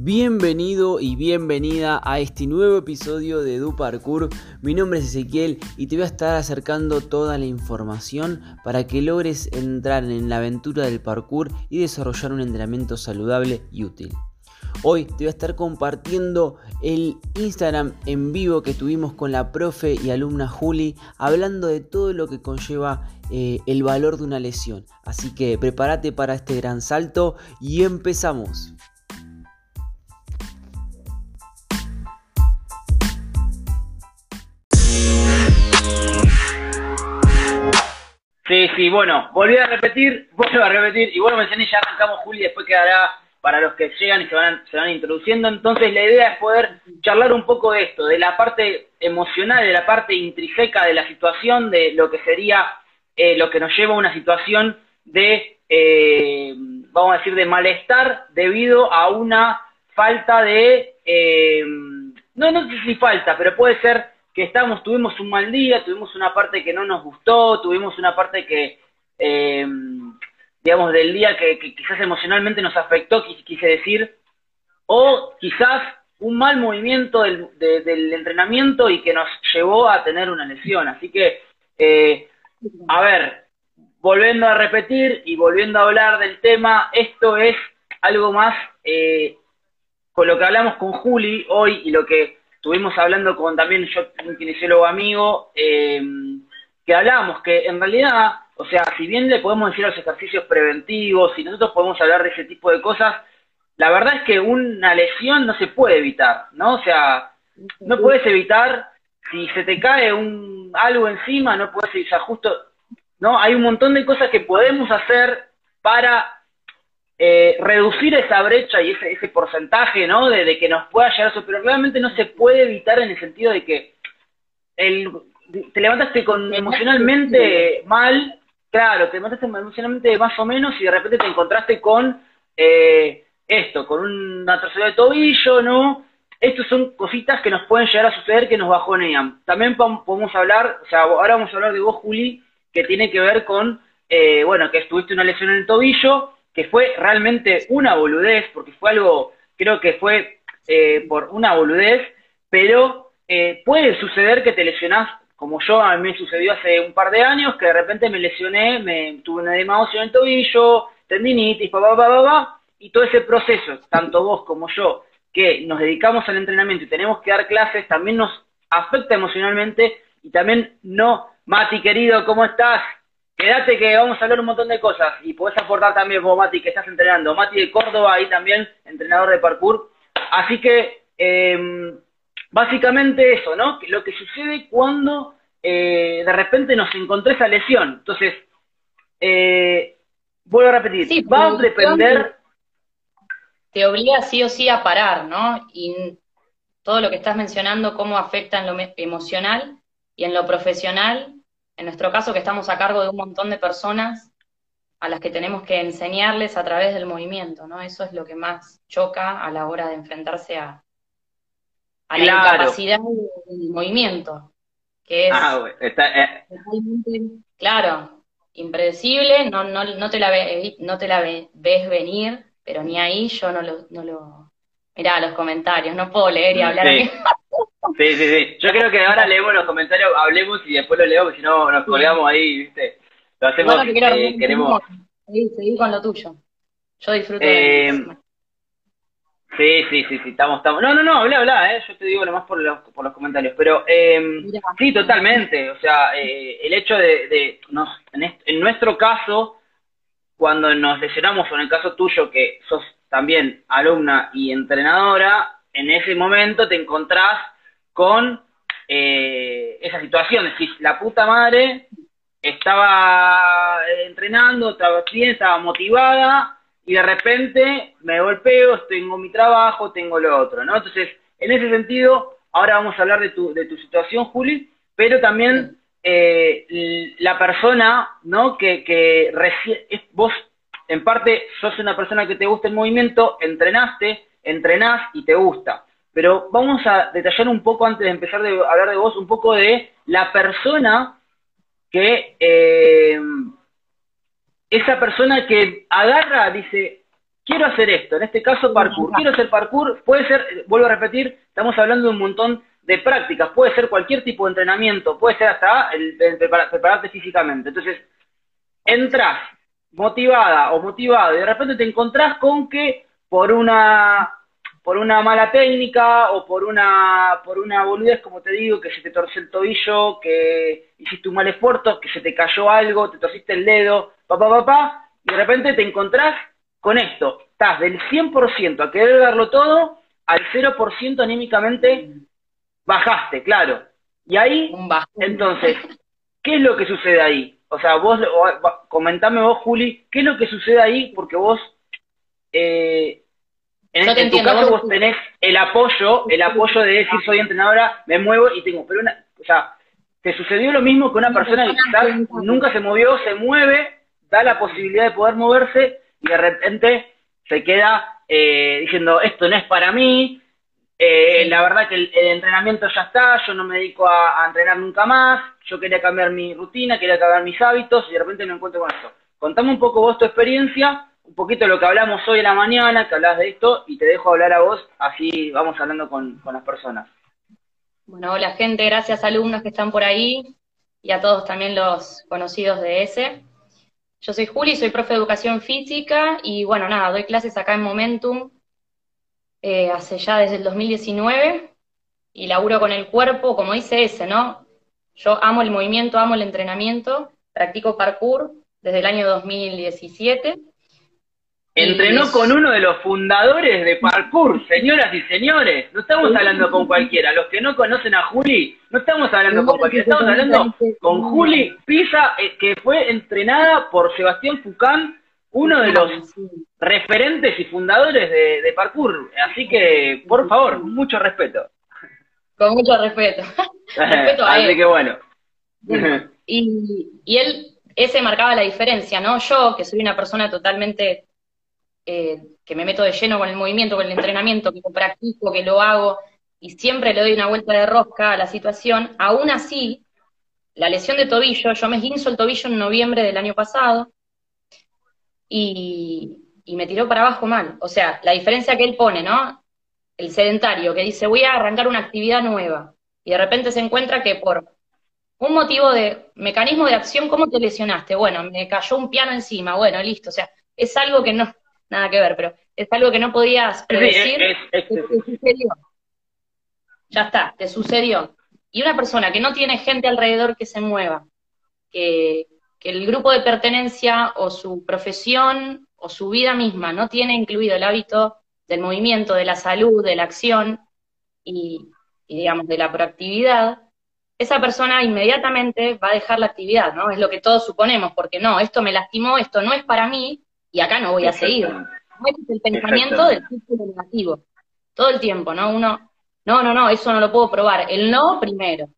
Bienvenido y bienvenida a este nuevo episodio de Du Parkour. Mi nombre es Ezequiel y te voy a estar acercando toda la información para que logres entrar en la aventura del parkour y desarrollar un entrenamiento saludable y útil. Hoy te voy a estar compartiendo el Instagram en vivo que tuvimos con la profe y alumna Juli, hablando de todo lo que conlleva eh, el valor de una lesión. Así que prepárate para este gran salto y empezamos. Sí, sí, bueno, volví a repetir, vuelvo a repetir, y bueno, mencioné, ya arrancamos Juli, después quedará para los que llegan y se van, se van introduciendo. Entonces la idea es poder charlar un poco de esto, de la parte emocional, de la parte intrínseca de la situación, de lo que sería eh, lo que nos lleva a una situación de, eh, vamos a decir, de malestar debido a una falta de, eh, no, no sé si falta, pero puede ser que estamos, tuvimos un mal día, tuvimos una parte que no nos gustó, tuvimos una parte que, eh, digamos, del día que, quizás emocionalmente nos afectó, quise decir, o quizás un mal movimiento del, entrenamiento y que nos llevó a tener una lesión. Así que, eh, a ver, volviendo a repetir y volviendo a hablar del tema, esto es algo más eh, con lo que hablamos con Juli hoy y lo que estuvimos hablando con también yo, un kinesiólogo amigo, eh, que hablábamos que en realidad, o sea, si bien le podemos decir los ejercicios preventivos y nosotros podemos hablar de ese tipo de cosas, la verdad es que una lesión no se puede evitar, ¿no? O sea, no puedes evitar, si se te cae un algo encima, no puedes, o sea, justo, ¿no? Hay un montón de cosas que podemos hacer para eh, reducir esa brecha y ese, ese porcentaje, ¿no? De, que nos pueda llegar eso, pero realmente no se puede evitar en el sentido de que el, te levantaste con emocionalmente mal, claro, te levantaste emocionalmente más o menos y de repente te encontraste con eh, esto, con una tercera de tobillo, ¿no? Estas son cositas que nos pueden llegar a suceder que nos bajonean. También podemos hablar, o sea, ahora vamos a hablar de vos, Juli, que tiene que ver con, eh, bueno, que estuviste una lesión en el tobillo, que fue realmente una boludez, porque fue algo, creo que fue eh, por una boludez, pero eh, puede suceder que te lesionás, como yo, a mí me sucedió hace un par de años, que de repente me lesioné, me tuve una edema en el tobillo, tendinitis, pa, pa, pa, pa, pa, y todo ese proceso, tanto vos como yo, que nos dedicamos al entrenamiento y tenemos que dar clases, también nos afecta emocionalmente y también no, Mati querido, ¿cómo estás? Quédate que vamos a hablar un montón de cosas y podés aportar también vos, Mati, que estás entrenando. Mati de Córdoba, ahí también, entrenador de parkour. Así que, em, básicamente eso, ¿no? Lo que sucede cuando eh, de repente nos encontró esa lesión. Entonces, eh, vuelvo a repetir, va a depender... Te obliga sí o sí a parar, ¿no? Y todo lo que estás mencionando, cómo afecta en lo emocional y en lo profesional, en nuestro caso que estamos a cargo de un montón de personas a las que tenemos que enseñarles a través del movimiento, ¿no? Eso es lo que más choca a la hora de enfrentarse a, a la incapacidad del movimiento, que es ah, eh. claro, impredecible, no, no, no te la, no te la ves venir, pero ni ahí yo no lo, no lo... Mirá los comentarios, no puedo leer y hablar. Sí, sí, sí. Yo creo que ahora leemos los comentarios, hablemos y después lo leemos, si no nos colgamos ahí, ¿viste? Lo hacemos, eh, queremos... Seguir con lo tuyo. Yo disfruto eh, Sí, sí, sí, sí, estamos, estamos... No, no, no, habla, habla, ¿eh? Yo te digo nomás por los, por los comentarios, pero eh, sí, totalmente. O sea, eh, el hecho de, de nos, en, en nuestro caso, cuando nos lesionamos, o en el caso tuyo, que sos también alumna y entrenadora, en ese momento te encontrás con eh, esa situación, es decir, la puta madre estaba entrenando, estaba bien, estaba motivada, y de repente me golpeo, tengo mi trabajo, tengo lo otro, ¿no? Entonces, en ese sentido, ahora vamos a hablar de tu, de tu situación, Juli, pero también eh, la persona, ¿no? Que, que vos, en parte, sos una persona que te gusta el movimiento, entrenaste, entrenás y te gusta pero vamos a detallar un poco antes de empezar a hablar de vos, un poco de la persona que, eh, esa persona que agarra, dice, quiero hacer esto, en este caso parkour, quiero hacer parkour, puede ser, vuelvo a repetir, estamos hablando de un montón de prácticas, puede ser cualquier tipo de entrenamiento, puede ser hasta prepararte físicamente. Entonces, entras motivada o motivado y de repente te encontrás con que por una por una mala técnica o por una por una boludez, como te digo, que se te torció el tobillo, que hiciste un mal esfuerzo, que se te cayó algo, te torciste el dedo, papá, papá, y de repente te encontrás con esto. Estás del 100% a querer darlo todo al 0% anímicamente bajaste, claro. Y ahí, entonces, ¿qué es lo que sucede ahí? O sea, vos, comentame vos, Juli, ¿qué es lo que sucede ahí? Porque vos eh, en, tu caso vos tenés el apoyo, el apoyo de decir soy entrenadora, me muevo y tengo, pero una, o sea, te sucedió lo mismo que una persona que quizás nunca se movió, se mueve, da la posibilidad de poder moverse y de repente se queda eh, diciendo esto no es para mí, eh, la verdad que el, entrenamiento ya está, yo no me dedico a, a, entrenar nunca más, yo quería cambiar mi rutina, quería cambiar mis hábitos y de repente me encuentro con esto. Contame un poco vos tu experiencia un poquito lo que hablamos hoy en la mañana, que hablas de esto, y te dejo hablar a vos, así vamos hablando con, las personas. Bueno, hola gente, gracias alumnos que están por ahí y a todos también los conocidos de ese. Yo soy Juli, soy profe de educación física y bueno, nada, doy clases acá en Momentum eh, hace ya desde el 2019 y laburo con el cuerpo, como dice ese, ¿no? Yo amo el movimiento, amo el entrenamiento, practico parkour desde el año 2017 Entrenó con uno de los fundadores de parkour, señoras y señores. No estamos hablando con cualquiera. Los que no conocen a Juli, no estamos hablando con cualquiera. Estamos hablando con Juli Pisa, eh, que fue entrenada por Sebastián Fucán, uno de los referentes y fundadores de, parkour. Así que, por favor, mucho respeto. Con mucho respeto. respeto a Así que bueno. y, y él, ese marcaba la diferencia, ¿no? Yo, que soy una persona totalmente eh, que me meto de lleno con el movimiento, con el entrenamiento, que lo practico, que lo hago, y siempre le doy una vuelta de rosca a la situación, aún así, la lesión de tobillo, yo me esguinzo el tobillo en noviembre del año pasado, y, y me tiró para abajo mal. O sea, la diferencia que él pone, ¿no? El sedentario, que dice, voy a arrancar una actividad nueva, y de repente se encuentra que por un motivo de mecanismo de acción, ¿cómo te lesionaste? Bueno, me cayó un piano encima, bueno, listo, o sea, es algo que no, nada que ver, pero es algo que no podías predecir, te sucedió. Ya está, te sucedió. Y una persona que no tiene gente alrededor que se mueva, que, que el grupo de pertenencia o su profesión o su vida misma no tiene incluido el hábito del movimiento, de la salud, de la acción y, y, digamos, de la proactividad, esa persona inmediatamente va a dejar la actividad, ¿no? Es lo que todos suponemos, porque no, esto me lastimó, esto no es para mí, y acá no voy a seguir. Ese es el pensamiento del círculo negativo. Todo el tiempo, ¿no? Uno, no, no, no, eso no lo puedo probar. El no primero.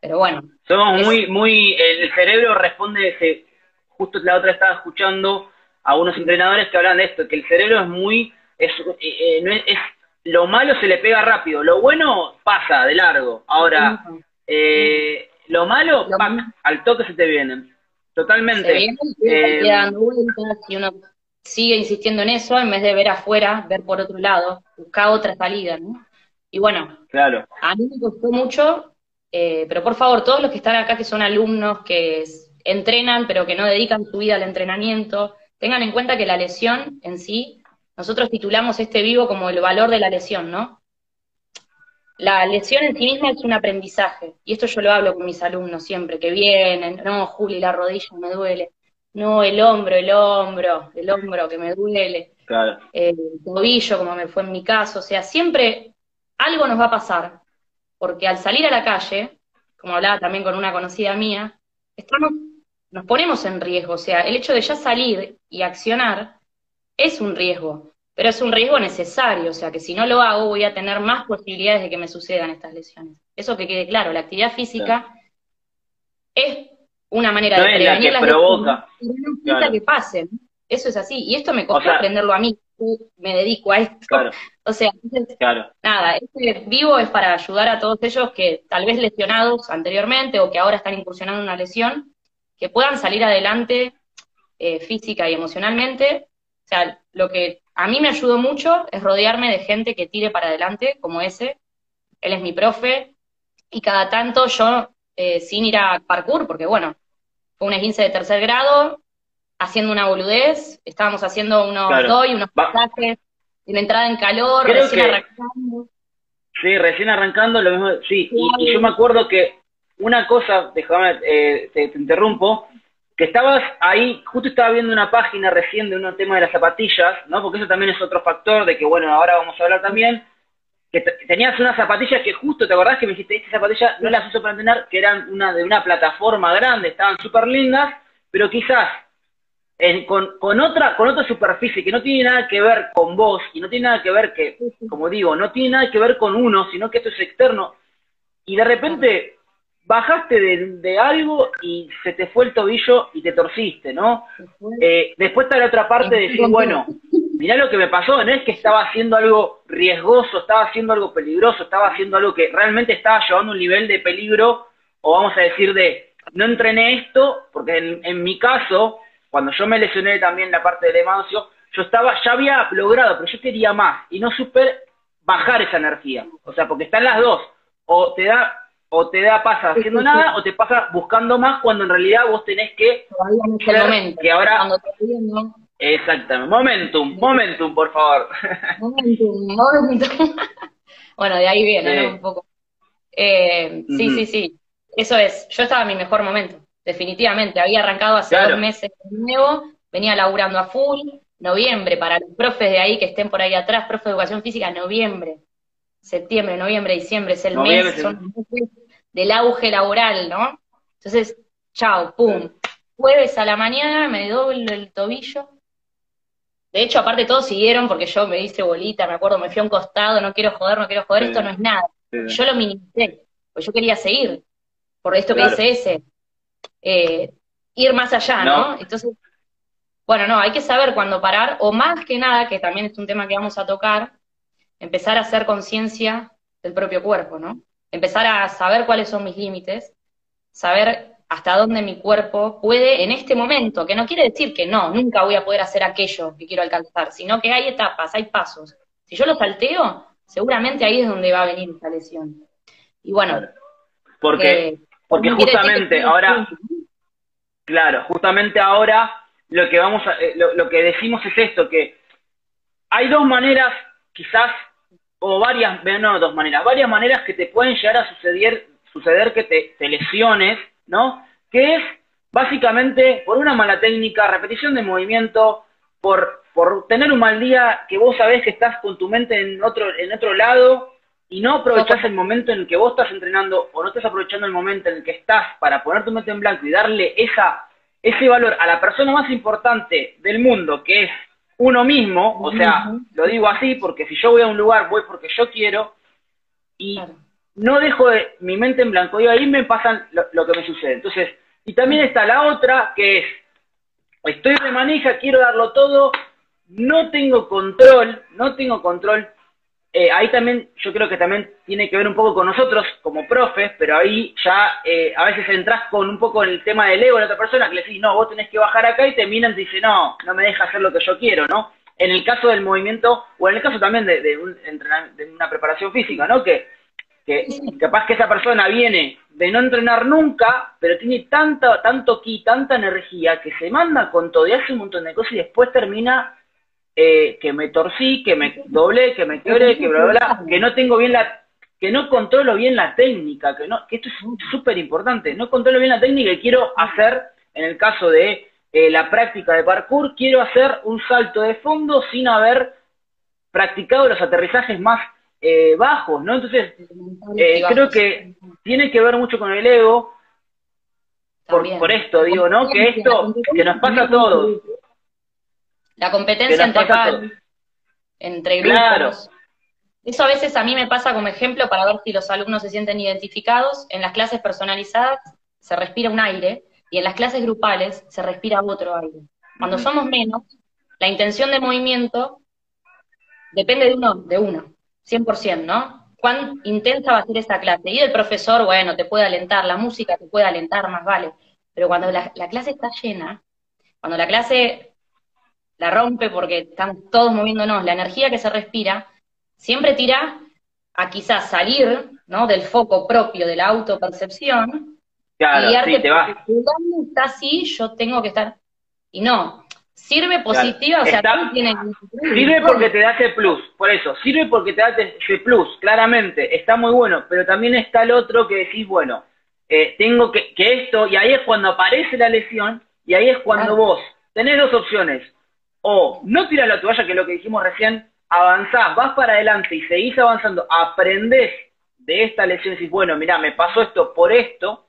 Pero bueno. Somos muy, muy, el cerebro responde, ese, justo la otra estaba escuchando a unos entrenadores que hablan de esto, que el cerebro es muy, es, eh, eh, es, lo malo se le pega rápido, lo bueno pasa de largo. Ahora, eh, lo malo, al toque se te vienen. Totalmente. Eh, vueltas y uno sigue insistiendo en eso en vez de ver afuera, ver por otro lado, buscar otra salida, ¿no? Y bueno, claro. a mí me costó mucho, eh, pero por favor, todos los que están acá que son alumnos, que entrenan, pero que no dedican su vida al entrenamiento, tengan en cuenta que la lesión en sí, nosotros titulamos este vivo como el valor de la lesión, ¿no? la lesión en sí misma es un aprendizaje, y esto yo lo hablo con mis alumnos siempre, que vienen, no, Juli, la rodilla me duele, no, el hombro, el hombro, el hombro que me duele, el tobillo, como me fue en mi caso, o sea, siempre algo nos va a pasar, porque al salir a la calle, como hablaba también con una conocida mía, estamos, nos ponemos en riesgo, o sea, el hecho de ya salir y accionar es un riesgo, pero es un riesgo necesario, o sea que si no lo hago voy a tener más posibilidades de que me sucedan estas lesiones. Eso que quede claro, la actividad física es una manera de prevenir las provoca. lesiones, que pasen. Eso es así, y esto me costó aprenderlo a mí, me dedico a esto. O sea, nada, este vivo es para ayudar a todos ellos que tal vez lesionados anteriormente o que ahora están incursionando en una lesión, que puedan salir adelante eh, física y emocionalmente O sea, lo que a mí me ayudó mucho es rodearme de gente que tire para adelante, como ese. Él es mi profe, y cada tanto yo, eh, sin ir a parkour, porque bueno, fue un esguince de tercer grado, haciendo una boludez, estábamos haciendo unos claro. y unos pasajes, una entrada en calor, recién arrancando. Sí, recién arrancando, lo mismo, sí, y, yo me acuerdo que una cosa, déjame, eh, te, interrumpo, que estabas ahí, justo estaba viendo una página recién de un tema de las zapatillas, ¿no? Porque eso también es otro factor de que, bueno, ahora vamos a hablar también, que, tenías unas zapatillas que justo, ¿te acordás que me dijiste, estas zapatillas no las uso para entrenar, que eran una de una plataforma grande, estaban súper lindas, pero quizás con, con, otra, con otra superficie que no tiene nada que ver con vos y no tiene nada que ver que, como digo, no tiene nada que ver con uno, sino que esto es externo. Y de repente bajaste de, algo y se te fue el tobillo y te torciste, ¿no? Eh, después está la otra parte de decir, bueno, mirá lo que me pasó, no es que estaba haciendo algo riesgoso, estaba haciendo algo peligroso, estaba haciendo algo que realmente estaba llevando un nivel de peligro, o vamos a decir de, no entrené esto, porque en, en mi caso, cuando yo me lesioné también la parte del hemancio, yo estaba, ya había logrado, pero yo quería más y no supe bajar esa energía. O sea, porque están las dos. O te da, o te da pasa haciendo nada, o te pasa buscando más cuando en realidad vos tenés que. momento. Que ahora. Exactamente. Momentum, momentum, por favor. Momentum, momentum. bueno, de ahí viene, ¿no? Un poco. Eh, sí, sí, sí. Eso es. Yo estaba en mi mejor momento definitivamente. Había arrancado hace dos meses de nuevo, venía laburando a full, noviembre, para los profes de ahí que estén por ahí atrás, profe de educación física, noviembre, septiembre, noviembre, diciembre, es el mes, son meses del auge laboral, ¿no? Entonces, chao, pum. Jueves a la mañana me doblo el tobillo. De hecho, aparte todos siguieron porque yo me hice bolita, me acuerdo, me fui a un costado, no quiero joder, no quiero joder, esto no es nada. Yo lo minimicé, pues yo quería seguir, por esto que dice ese, eh, ir más allá, ¿no? Entonces, bueno, no, hay que saber cuándo parar, o más que nada, que también es un tema que vamos a tocar, empezar a hacer conciencia del propio cuerpo, ¿no? Empezar a saber cuáles son mis límites, saber hasta dónde mi cuerpo puede en este momento, que no quiere decir que no, nunca voy a poder hacer aquello que quiero alcanzar, sino que hay etapas, hay pasos. Si yo lo salteo, seguramente ahí es donde va a venir esta lesión. Y bueno, porque, eh, porque justamente ahora, claro, justamente ahora lo que vamos a, eh, lo, que decimos es esto, que hay dos maneras, quizás, o varias, no dos maneras, varias maneras que te pueden llegar a suceder, suceder que te, lesiones, ¿no? Que es básicamente por una mala técnica, repetición de movimiento, por, por tener un mal día que vos sabés que estás con tu mente en otro, en otro lado, y no aprovechás el momento en el que vos estás entrenando o no estás aprovechando el momento en el que estás para poner tu mente en blanco y darle esa, ese valor a la persona más importante del mundo, que es uno mismo, o sea, lo digo así porque si yo voy a un lugar voy porque yo quiero y no dejo de, mi mente en blanco y ahí me pasa lo, lo, que me sucede. Entonces, y también está la otra que es, estoy de manija, quiero darlo todo, no tengo control, no tengo control eh, ahí también yo creo que también tiene que ver un poco con nosotros como profes, pero ahí ya eh, a veces entras con un poco en el tema del ego de la otra persona que le decís, no, vos tenés que bajar acá y te miran y te dicen, no, no me deja hacer lo que yo quiero, ¿no? En el caso del movimiento, o en el caso también de, de, un, de una preparación física, ¿no? Que, que capaz que esa persona viene de no entrenar nunca, pero tiene tanta, tanto ki, tanta energía, que se manda con todo y hace un montón de cosas y después termina eh, que me torcí, que me doblé, que me quebré, que bla, bla, que no tengo bien la, que no controlo bien la técnica, que no, que esto es súper importante, no controlo bien la técnica y quiero hacer, en el caso de eh, la práctica de parkour, quiero hacer un salto de fondo sin haber practicado los aterrizajes más eh, bajos, ¿no? Entonces, creo que tiene que ver mucho con el ego, por, por, esto digo, ¿no? Que esto, que nos pasa a todos, la competencia entre entre grupos. Eso a veces a mí me pasa como ejemplo para ver si los alumnos se sienten identificados. En las clases personalizadas se respira un aire y en las clases grupales se respira otro aire. Cuando somos menos, la intención de movimiento depende de uno, de uno, 100%, ¿no? Cuán intensa va a ser esta clase. Y el profesor, bueno, te puede alentar, la música te puede alentar, más vale. Pero cuando la clase está llena, cuando la clase la rompe porque estamos todos moviéndonos, la energía que se respira, siempre tira a quizás salir ¿no? del foco propio de la autopercepción claro, y sí, te vas. está así, yo tengo que estar. Y no, sirve positiva, o sea, tiene Sirve porque te da ese plus, por eso, sirve porque te da ese plus, claramente, está muy bueno, pero también está el otro que decís, bueno, eh, tengo que, que esto, y ahí es cuando aparece la lesión, y ahí es cuando vos tenés dos opciones, o no tiras la toalla, que es lo que dijimos recién, avanzás, vas para adelante y seguís avanzando, aprendés de esta lesión y decís, bueno, mira, me pasó esto por esto,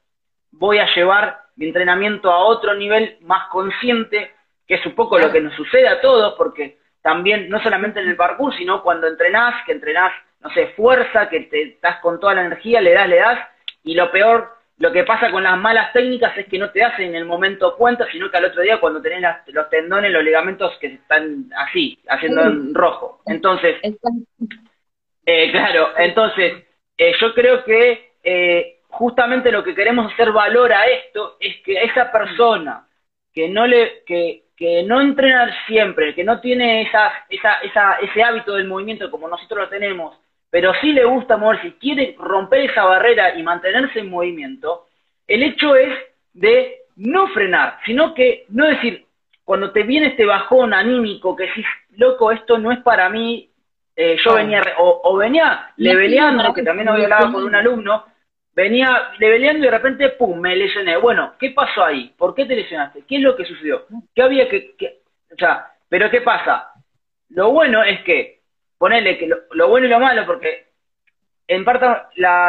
voy a llevar mi entrenamiento a otro nivel más consciente, que es un poco lo que nos sucede a todos, porque también, no solamente en el parkour, sino cuando entrenás, que entrenás, no sé, fuerza, que te estás con toda la energía, le das, le das, y lo peor lo que pasa con las malas técnicas es que no te hacen en el momento cuenta, sino que al otro día cuando tenés los tendones, los ligamentos que están así, haciendo en rojo. Entonces, eh, claro, entonces, eh, yo creo que eh, justamente lo que queremos hacer valor a esto es que esa persona que no le, que, que no entrena siempre, que no tiene esa, esa, esa, ese hábito del movimiento como nosotros lo tenemos, pero sí le gusta moverse, quiere romper esa barrera y mantenerse en movimiento, el hecho es de no frenar, sino que no decir, cuando te viene este bajón anímico, que decís, loco, esto no es para mí, eh, yo venía, o, venía leveleando, que también había hablado con un alumno, venía leveleando y de repente, pum, me lesioné. Bueno, ¿qué pasó ahí? ¿Por qué te lesionaste? ¿Qué es lo que sucedió? ¿Qué había que, que o sea, pero qué pasa? Lo bueno es que ponerle que lo, bueno y lo malo, porque en parte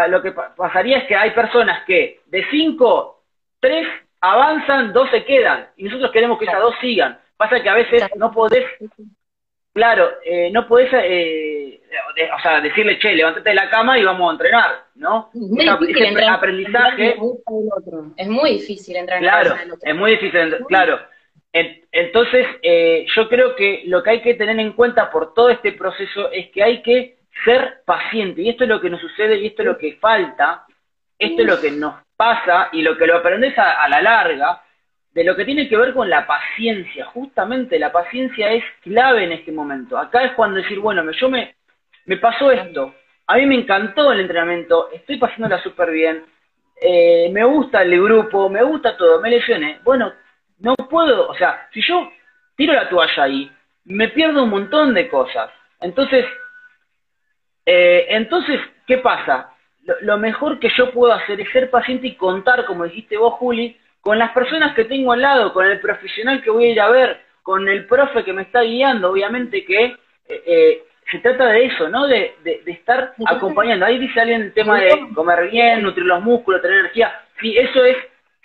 lo que pasaría es que hay personas que de cinco, tres avanzan, dos se quedan, y nosotros queremos que esas dos sigan. Pasa que a veces no podés, claro, eh, no podés, eh, o sea, decirle, che, levántate de la cama y vamos a entrenar, ¿no? ese aprendizaje... Es muy difícil entrar en Claro, es muy difícil, claro. Entonces, eh, yo creo que lo que hay que tener en cuenta por todo este proceso es que hay que ser paciente. Y esto es lo que nos sucede y esto es lo que falta, esto es lo que nos pasa y lo que lo aprendes a, la larga, de lo que tiene que ver con la paciencia. Justamente la paciencia es clave en este momento. Acá es cuando decir, bueno, yo me, me pasó esto, a mí me encantó el entrenamiento, estoy pasándola súper bien, eh, me gusta el grupo, me gusta todo, me lesioné. Bueno, no puedo, o sea, si yo tiro la toalla ahí, me pierdo un montón de cosas. Entonces, eh, entonces, ¿qué pasa? Lo, mejor que yo puedo hacer es ser paciente y contar, como dijiste vos, Juli, con las personas que tengo al lado, con el profesional que voy a ir a ver, con el profe que me está guiando, obviamente que eh, eh, se trata de eso, ¿no? De, de, de, estar acompañando. Ahí dice alguien el tema de comer bien, nutrir los músculos, tener energía. Sí, eso es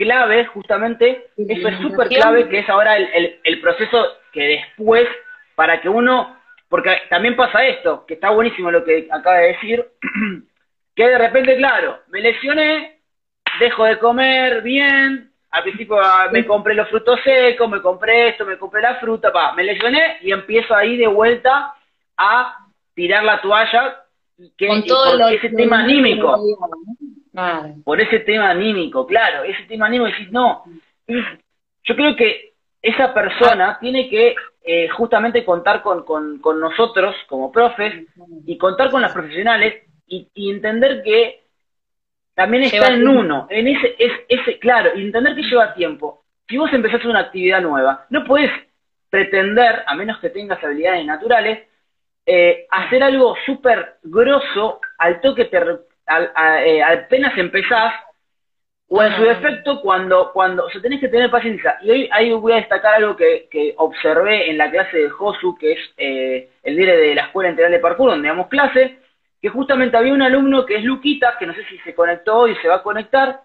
clave, justamente, eso es súper clave, que es ahora el, el, proceso que después, para que uno, porque también pasa esto, que está buenísimo lo que acaba de decir, que de repente, claro, me lesioné, dejo de comer bien, al principio ah, me compré los frutos secos, me compré esto, me compré la fruta, pa, me lesioné y empiezo ahí de vuelta a tirar la toalla, que Con todo ese tema anímico. Por ese tema anímico, claro, ese tema anímico, decís, no. Yo creo que esa persona tiene que eh, justamente contar con, con, nosotros como profes y contar con las profesionales y, entender que también está en uno, en ese, es, ese, claro, y entender que lleva tiempo. Si vos empezás una actividad nueva, no puedes pretender, a menos que tengas habilidades naturales, eh, hacer algo súper grosso al toque te, al, eh, apenas empezás, o en su defecto, cuando, cuando, o sea, tenés que tener paciencia. Y hoy ahí voy a destacar algo que, que observé en la clase de Josu, que es eh, el líder de la Escuela Integral de Parkour, donde damos clase, que justamente había un alumno que es Luquita, que no sé si se conectó y se va a conectar,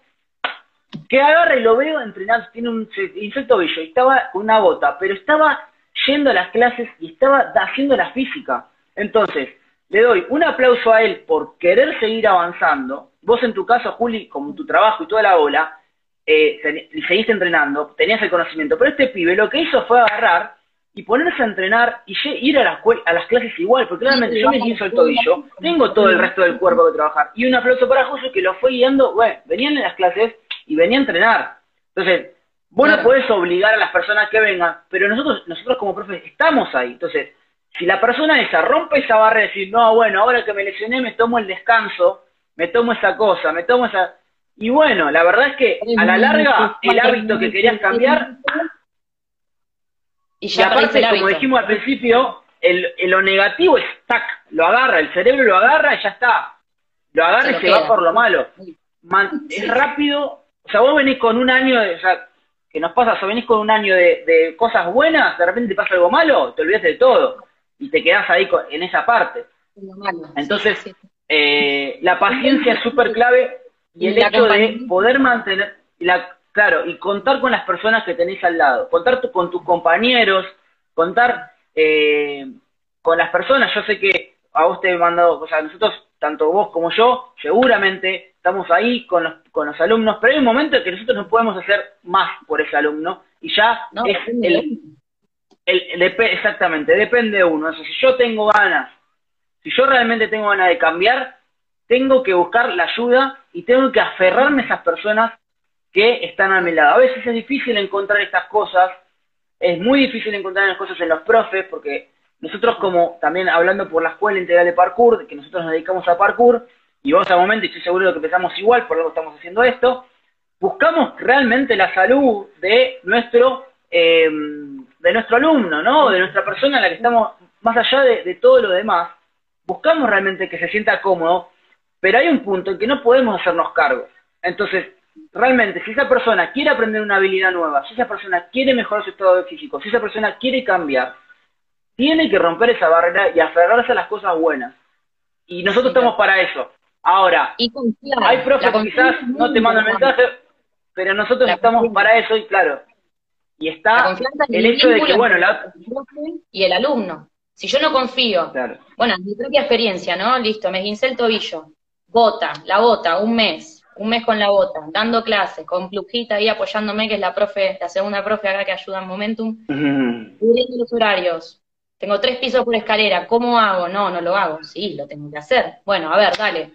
que agarra y lo veo entrenar, tiene un insecto bello, y estaba con una bota, pero estaba yendo a las clases y estaba haciendo la física. Entonces, le doy un aplauso a él por querer seguir avanzando. Vos en tu caso, Juli, con tu trabajo y toda la ola, eh, seguiste entrenando, tenías el conocimiento, pero este pibe lo que hizo fue agarrar y ponerse a entrenar y ir a las, a las clases igual, porque claramente yo me hizo el tobillo, tengo todo el resto del cuerpo que trabajar. Y un aplauso para José que lo fue guiando, bueno, venían en las clases y venía a entrenar. Entonces, Vos no podés obligar a las personas que vengan, pero nosotros, nosotros como profes estamos ahí. Entonces, si la persona esa rompe esa barrera y decir, no, bueno, ahora que me lesioné me tomo el descanso, me tomo esa cosa, me tomo esa... Y bueno, la verdad es que a la larga el hábito que querías cambiar... Y, ya aparte, como dijimos al principio, el, lo negativo es tac, lo agarra, el cerebro lo agarra y ya está. Lo agarra y se va por lo malo. es rápido, o sea, vos venís con un año de, o sea, que nos pasa, o venís con un año de, de cosas buenas, de repente te pasa algo malo, te olvidas de todo y te quedás ahí en esa parte. Entonces, eh, la paciencia es súper clave y el hecho de poder mantener, la, claro, y contar con las personas que tenéis al lado, contar con tus compañeros, contar eh, con las personas. Yo sé que a vos te he mandado, o sea, nosotros, tanto vos como yo, seguramente estamos ahí con los, con los alumnos, pero hay un momento en que nosotros no podemos hacer más por ese alumno y ya es el, exactamente, depende de uno. si yo tengo ganas, si yo realmente tengo ganas de cambiar, tengo que buscar la ayuda y tengo que aferrarme a esas personas que están a mi lado. A veces es difícil encontrar estas cosas, es muy difícil encontrar las cosas en los profes, porque nosotros como también hablando por la Escuela Integral de Parkour, que nosotros nos dedicamos a parkour, y vamos a momento, y estoy seguro de que pensamos igual, por que estamos haciendo esto, buscamos realmente la salud de nuestro eh, de nuestro alumno, ¿no? De nuestra persona en la que estamos, más allá de, todo lo demás, buscamos realmente que se sienta cómodo, pero hay un punto en que no podemos hacernos cargo. Entonces, realmente, si esa persona quiere aprender una habilidad nueva, si esa persona quiere mejorar su estado físico, si esa persona quiere cambiar, tiene que romper esa barrera y aferrarse a las cosas buenas. Y nosotros estamos para eso. Ahora, hay profes que quizás no te mandan mensaje, pero nosotros estamos para eso y claro, y está el hecho de que, bueno, la... Y el alumno. Si yo no confío, bueno, en mi propia experiencia, ¿no? Listo, me guincé el tobillo, bota, la bota, un mes, un mes con la bota, dando clases, con Plujita ahí apoyándome, que es la profe, la segunda profe acá que ayuda en Momentum, cubriendo los horarios. Tengo tres pisos por escalera, ¿cómo hago? No, no lo hago. Sí, lo tengo que hacer. Bueno, a ver, dale.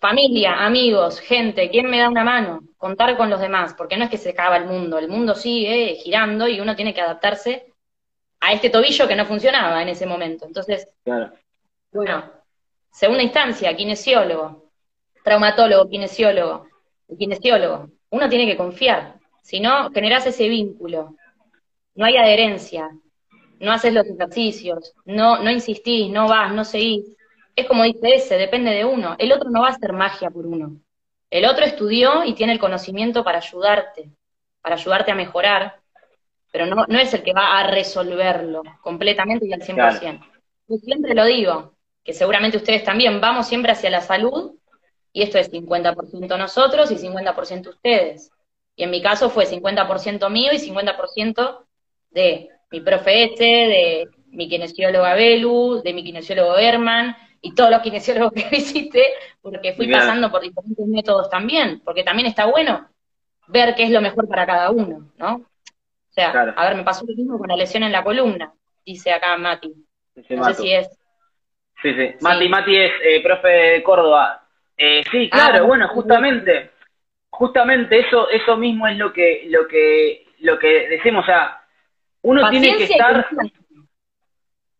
Familia, amigos, gente, ¿quién me da una mano? Contar con los demás, porque no es que se acaba el mundo, el mundo sigue girando y uno tiene que adaptarse a este tobillo que no funcionaba en ese momento. Entonces, bueno, segunda instancia, kinesiólogo, traumatólogo, kinesiólogo, kinesiólogo. Uno tiene que confiar, si no, generás ese vínculo. No hay adherencia, no haces los ejercicios, no, no insistís, no vas, no seguís es como dice ese, depende de uno. El otro no va a hacer magia por uno. El otro estudió y tiene el conocimiento para ayudarte, para ayudarte a mejorar, pero no, no es el que va a resolverlo completamente y al 100%. Yo siempre lo digo, que seguramente ustedes también, vamos siempre hacia la salud, y esto es 50% nosotros y 50% ustedes. Y en mi caso fue 50% mío y 50% de mi profe este, de mi kinesióloga Belu, de mi kinesiólogo Herman, y todos los kinesiólogos que visité, porque fui pasando por diferentes métodos también, porque también está bueno ver qué es lo mejor para cada uno, ¿no? O sea, a ver, me pasó lo mismo con la lesión en la columna, dice acá Mati. no sé si es. Sí, sí. Mati, Mati es eh, profe de Córdoba. Eh, sí, ah, claro, bueno, justamente, justamente eso, eso mismo es lo que, lo que, lo que decimos, o sea, uno tiene que estar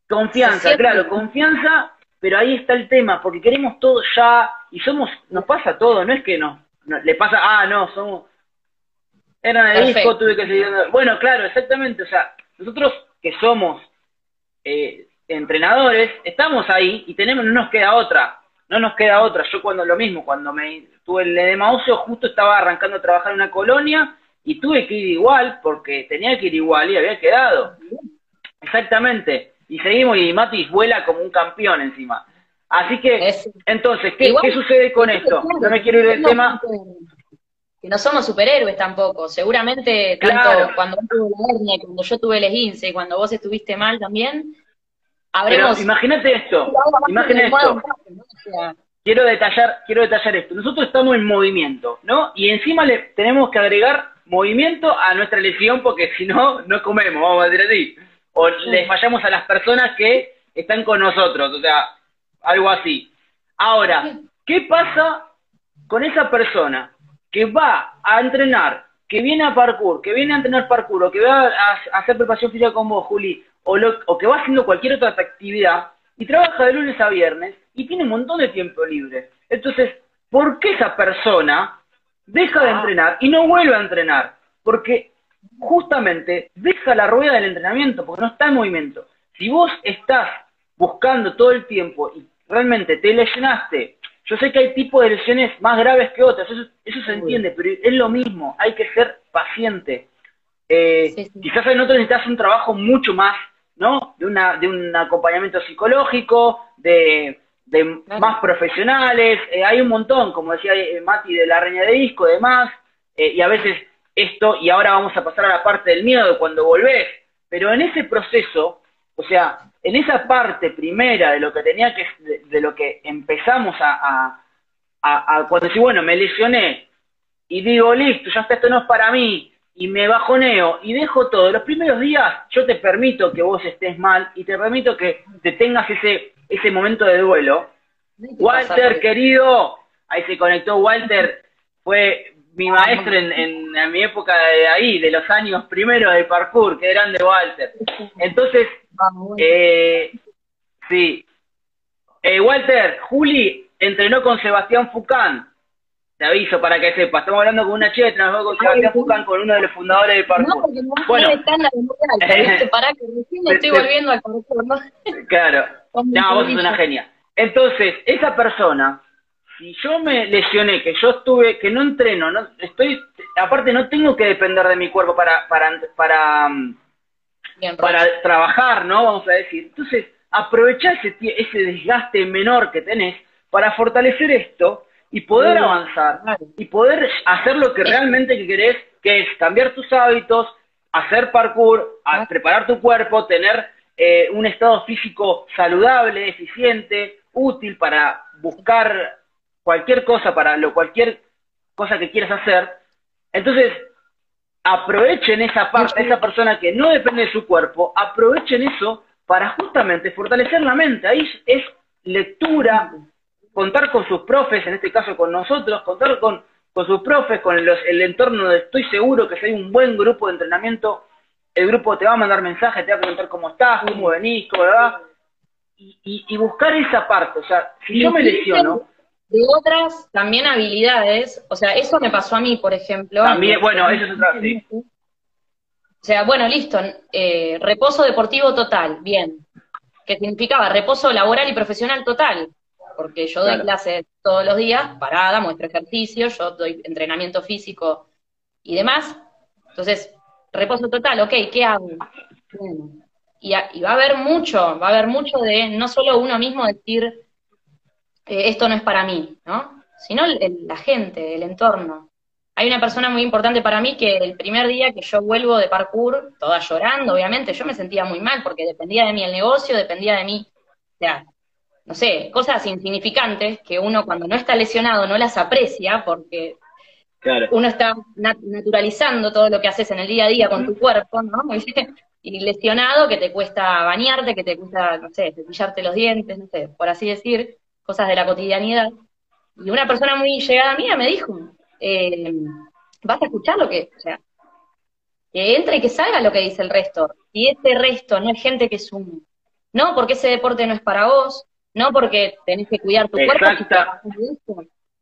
confianza claro, confianza pero ahí está el tema, porque queremos todo ya, y somos, nos pasa todo, no es que no, le pasa, ah, no, somos, era de disco, tuve que seguir, bueno, claro, exactamente, o sea, nosotros que somos eh, entrenadores, estamos ahí y tenemos, no nos queda otra, no nos queda otra, yo cuando lo mismo, cuando me tuve el edema óseo, justo estaba arrancando a trabajar en una colonia, y tuve que ir igual, porque tenía que ir igual y había quedado, exactamente, y seguimos y Matis vuela como un campeón encima. Así que, entonces, ¿qué, sucede con esto? No me quiero ir del tema. Que no somos superhéroes tampoco. Seguramente, tanto cuando tuve la hernia, cuando yo tuve el esguince, cuando vos estuviste mal también, habremos... imagínate esto, imagínate esto. Quiero detallar, quiero detallar esto. Nosotros estamos en movimiento, ¿no? Y encima le tenemos que agregar movimiento a nuestra lesión porque si no, no comemos, vamos a decir así o les fallamos a las personas que están con nosotros, o sea, algo así. Ahora, ¿qué pasa con esa persona que va a entrenar que viene a parkour, que viene a entrenar parkour, o que va a, hacer preparación física con vos, Juli, o, o que va haciendo cualquier otra actividad, y trabaja de lunes a viernes, y tiene un montón de tiempo libre. Entonces, ¿por qué esa persona deja de ah. entrenar y no vuelve a entrenar? Porque justamente deja la rueda del entrenamiento, porque no está en movimiento. Si vos estás buscando todo el tiempo y realmente te lesionaste, yo sé que hay tipos de lesiones más graves que otras, eso, se entiende, pero es lo mismo, hay que ser paciente. Eh, quizás en otros necesitas un trabajo mucho más, ¿no? De, una, de un acompañamiento psicológico, de, más profesionales, eh, hay un montón, como decía eh, Mati, de la reña de disco, demás, y a veces esto, y ahora vamos a pasar a la parte del miedo cuando volvés, pero en ese proceso, o sea, en esa parte primera de lo que tenía que, de, lo que empezamos a, a, cuando decís, bueno, me lesioné, y digo, listo, ya está, esto no es para mí, y me bajoneo, y dejo todo, los primeros días yo te permito que vos estés mal, y te permito que te tengas ese, ese momento de duelo. Walter, querido, ahí se conectó. Walter, fue mi maestro en, mi época de ahí, de los años primeros del parkour, que eran de Walter. Entonces, eh, sí. Eh, Walter, Juli entrenó con Sebastián Fucán. Te aviso para que sepa. Estamos hablando con una chica que trabajó con Sebastián Fucán, con uno de los fundadores del parkour. No, porque no bueno, estándar muy alto, Para que recién me estoy volviendo al parkour, ¿no? Claro. No, vos sos una genia. Entonces, esa persona si yo me lesioné, que yo estuve, que no entreno, no estoy, aparte no tengo que depender de mi cuerpo para, para, para, mm, para trabajar, ¿no? Vamos a decir. Entonces, aprovecha ese, ese desgaste menor que tenés para fortalecer esto y poder avanzar y poder hacer lo que realmente querés, que es cambiar tus hábitos, hacer parkour, preparar tu cuerpo, tener eh, un estado físico saludable, eficiente, útil para buscar cualquier cosa para lo cualquier cosa que quieras hacer, entonces aprovechen esa parte, esa persona que no depende de su cuerpo, aprovechen eso para justamente fortalecer la mente. Ahí es lectura, contar con sus profes, en este caso con nosotros, contar con, con sus profes, con el entorno donde estoy seguro que si hay un buen grupo de entrenamiento, el grupo te va a mandar mensajes, te va a preguntar cómo estás, cómo venís, cómo va, y, y, buscar esa parte. O sea, si yo me lesiono, de otras también habilidades, o sea, eso me pasó a mí, por ejemplo. También, bueno, eso es otra, sí. O sea, bueno, listo, eh, reposo deportivo total, bien. ¿Qué significaba? Reposo laboral y profesional total, porque yo doy clases todos los días, parada, muestro ejercicio, yo doy entrenamiento físico y demás. Entonces, reposo total, ok, ¿qué hago? y, y va a haber mucho, va a haber mucho de no solo uno mismo decir, esto no es para mí, ¿no? Sino la gente, el entorno. Hay una persona muy importante para mí que el primer día que yo vuelvo de parkour, toda llorando, obviamente, yo me sentía muy mal porque dependía de mí el negocio, dependía de mí, o sea, no sé, cosas insignificantes que uno cuando no está lesionado no las aprecia porque uno está naturalizando todo lo que haces en el día a día con tu cuerpo, ¿no? y lesionado que te cuesta bañarte, que te cuesta, no sé, cepillarte los dientes, no sé, por así decir, cosas de la cotidianidad. Y una persona muy llegada a mí me dijo, eh, vas a escuchar lo que, o sea, que entre y que salga lo que dice el resto. Y ese resto no es gente que sume. No porque ese deporte no es para vos, no porque tenés que cuidar tu cuerpo.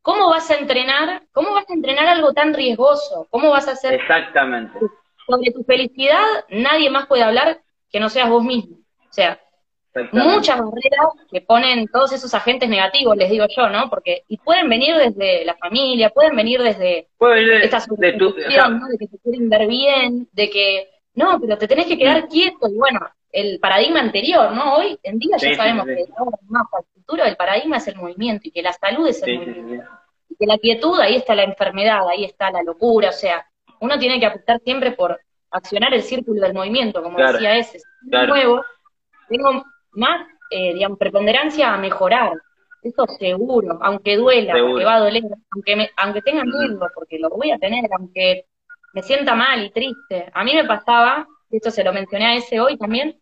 ¿Cómo vas a entrenar? ¿Cómo vas a entrenar algo tan riesgoso? ¿Cómo vas a hacer? Exactamente. Sobre tu felicidad nadie más puede hablar que no seas vos mismo. O sea, muchas barreras que ponen todos esos agentes negativos, les digo yo, ¿no? Porque, y pueden venir desde la familia, pueden venir desde esta de, ¿no? de que se quieren ver bien, de que, no, pero te tenés que quedar mm. quieto, y bueno, el paradigma anterior, ¿no? Hoy en día ya sabemos que más para el futuro el paradigma es el movimiento y que la salud es el movimiento. Y que la quietud, ahí está la enfermedad, ahí está la locura, o sea, uno tiene que apostar siempre por accionar el círculo del movimiento, como decía ese. Nuevo, tengo más, eh, digamos, preponderancia a mejorar. Eso seguro, aunque duela, aunque va a doler, aunque, me, aunque tenga miedo, porque lo voy a tener, aunque me sienta mal y triste. A mí me pasaba, esto se lo mencioné a ese hoy también,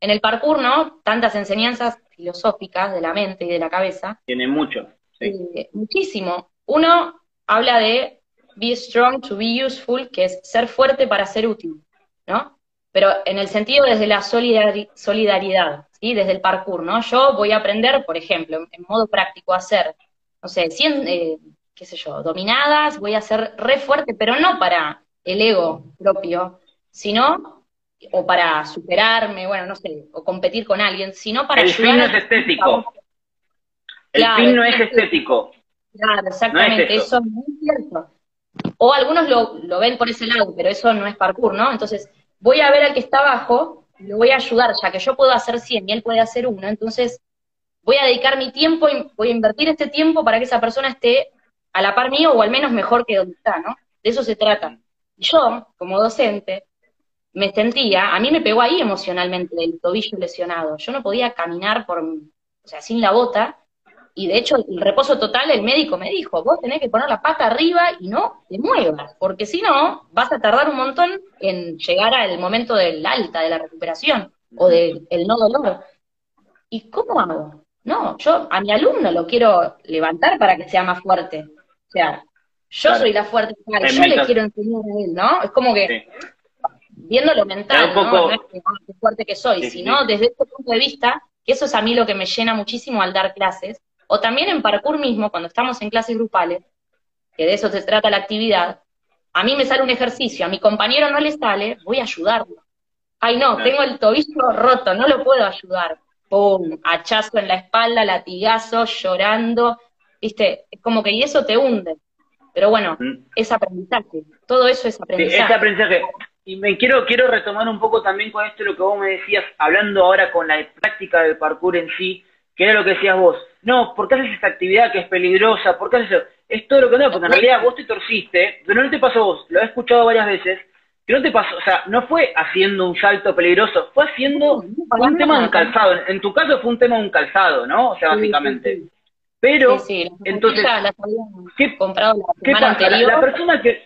en el parkour, ¿no? Tantas enseñanzas filosóficas de la mente y de la cabeza. Tiene mucho. Sí. Eh, muchísimo. Uno habla de be strong to be useful, que es ser fuerte para ser útil, ¿no? Pero en el sentido desde la solidaridad, ¿sí? Desde el parkour, ¿no? Yo voy a aprender, por ejemplo, en, modo práctico, a hacer, no sé, 100, eh, qué sé yo, dominadas, voy a ser re fuerte, pero no para el ego propio, sino o para superarme, bueno, no sé, o competir con alguien, sino para el fin no es estético. El fin no es estético. Claro, exactamente, eso. es cierto. O algunos lo, lo, ven por ese lado, pero eso no es parkour, ¿no? Entonces, voy a ver al que está abajo, lo voy a ayudar, ya que yo puedo hacer 100 y él puede hacer uno, entonces voy a dedicar mi tiempo, voy a invertir este tiempo para que esa persona esté a la par mío o al menos mejor que donde está, ¿no? De eso se trata. Yo, como docente, me sentía, a mí me pegó ahí emocionalmente el tobillo lesionado. Yo no podía caminar por, o sea, sin la bota, y de hecho el reposo total, el médico me dijo, vos tenés que poner la pata arriba y no te muevas, porque si no, vas a tardar un montón en llegar al momento del alta, de la recuperación, o del no dolor. ¿Y cómo hago? No, yo a mi alumno lo quiero levantar para que sea más fuerte. O sea, yo soy la fuerte, yo le quiero enseñar a él, ¿no? Es como que viendo lo mental, ¿no? es que, fuerte que soy, sino desde este punto de vista, que eso es a mí lo que me llena muchísimo al dar clases, o también en parkour mismo, cuando estamos en clases grupales, que de eso se trata la actividad, a mí me sale un ejercicio, a mi compañero no le sale, voy a ayudarlo. Ay, no, tengo el tobillo roto, no lo puedo ayudar. Pum, hachazo en la espalda, latigazo, llorando, viste, es como que y eso te hunde. Pero bueno, mm. es aprendizaje, todo eso es aprendizaje. es aprendizaje. Y me quiero, quiero retomar un poco también con esto lo que vos me decías, hablando ahora con la práctica del parkour en sí, que era lo que decías vos. No, ¿por qué haces esta actividad que es peligrosa? ¿Por qué haces eso? Es todo lo que no, porque en realidad vos te torciste, pero no te pasó a vos, lo he escuchado varias veces, que no te pasó, o sea, no fue haciendo un salto peligroso, fue haciendo un tema de un calzado. En tu caso fue un tema de un calzado, ¿no? O sea, básicamente. Pero, entonces, ¿qué, comprado pasa? la persona que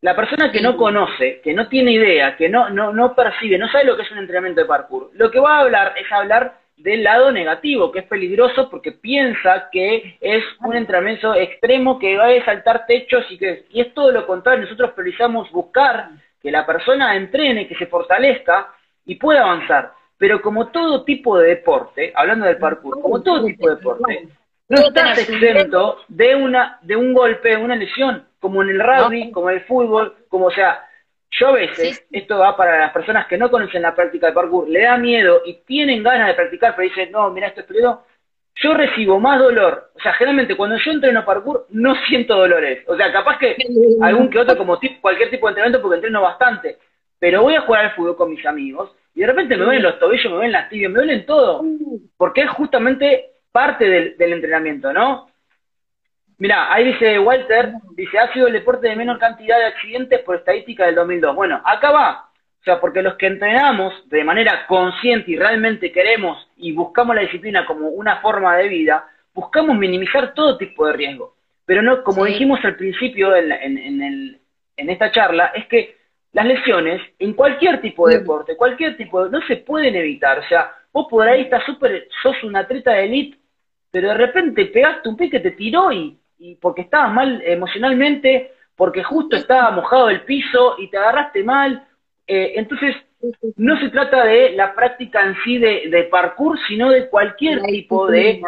la persona que no conoce, que no tiene idea, que no, no, no percibe, no sabe lo que es un entrenamiento de parkour, lo que va a hablar es hablar del lado negativo, que es peligroso porque piensa que es un entrenamiento extremo que va a saltar techos y que y es todo lo contrario. Nosotros priorizamos buscar que la persona entrene, que se fortalezca y pueda avanzar. Pero como todo tipo de deporte, hablando del parkour, como todo tipo de deporte, no estás exento de una de un golpe, una lesión como en el rugby, como en el fútbol, como o sea, yo a veces, esto va para las personas que no conocen la práctica de parkour, le da miedo y tienen ganas de practicar, pero dicen, no, mira, esto es peligroso, yo recibo más dolor. O sea, generalmente cuando yo entreno parkour no siento dolores. O sea, capaz que algún que otro, como tipo, cualquier tipo de entrenamiento, porque entreno bastante. Pero voy a jugar al fútbol con mis amigos y de repente me duelen los tobillos, me duelen las tibias, me duelen todo. Porque es justamente parte del, del entrenamiento, ¿no? Mira, ahí dice Walter, dice, ha sido el deporte de menor cantidad de accidentes por estadística del 2002. Bueno, acá va. O sea, porque los que entrenamos de manera consciente y realmente queremos y buscamos la disciplina como una forma de vida, buscamos minimizar todo tipo de riesgo. Pero no, como dijimos al principio en, en, el, en esta charla, es que las lesiones en cualquier tipo de deporte, cualquier tipo de... no se pueden evitar. O sea, vos por ahí estás súper, sos un atleta de elite, pero de repente pegaste un pique, te tiró y y porque estabas mal emocionalmente, porque justo estaba mojado el piso y te agarraste mal. Eh, entonces, no se trata de la práctica en sí de, de parkour, sino de cualquier tipo de,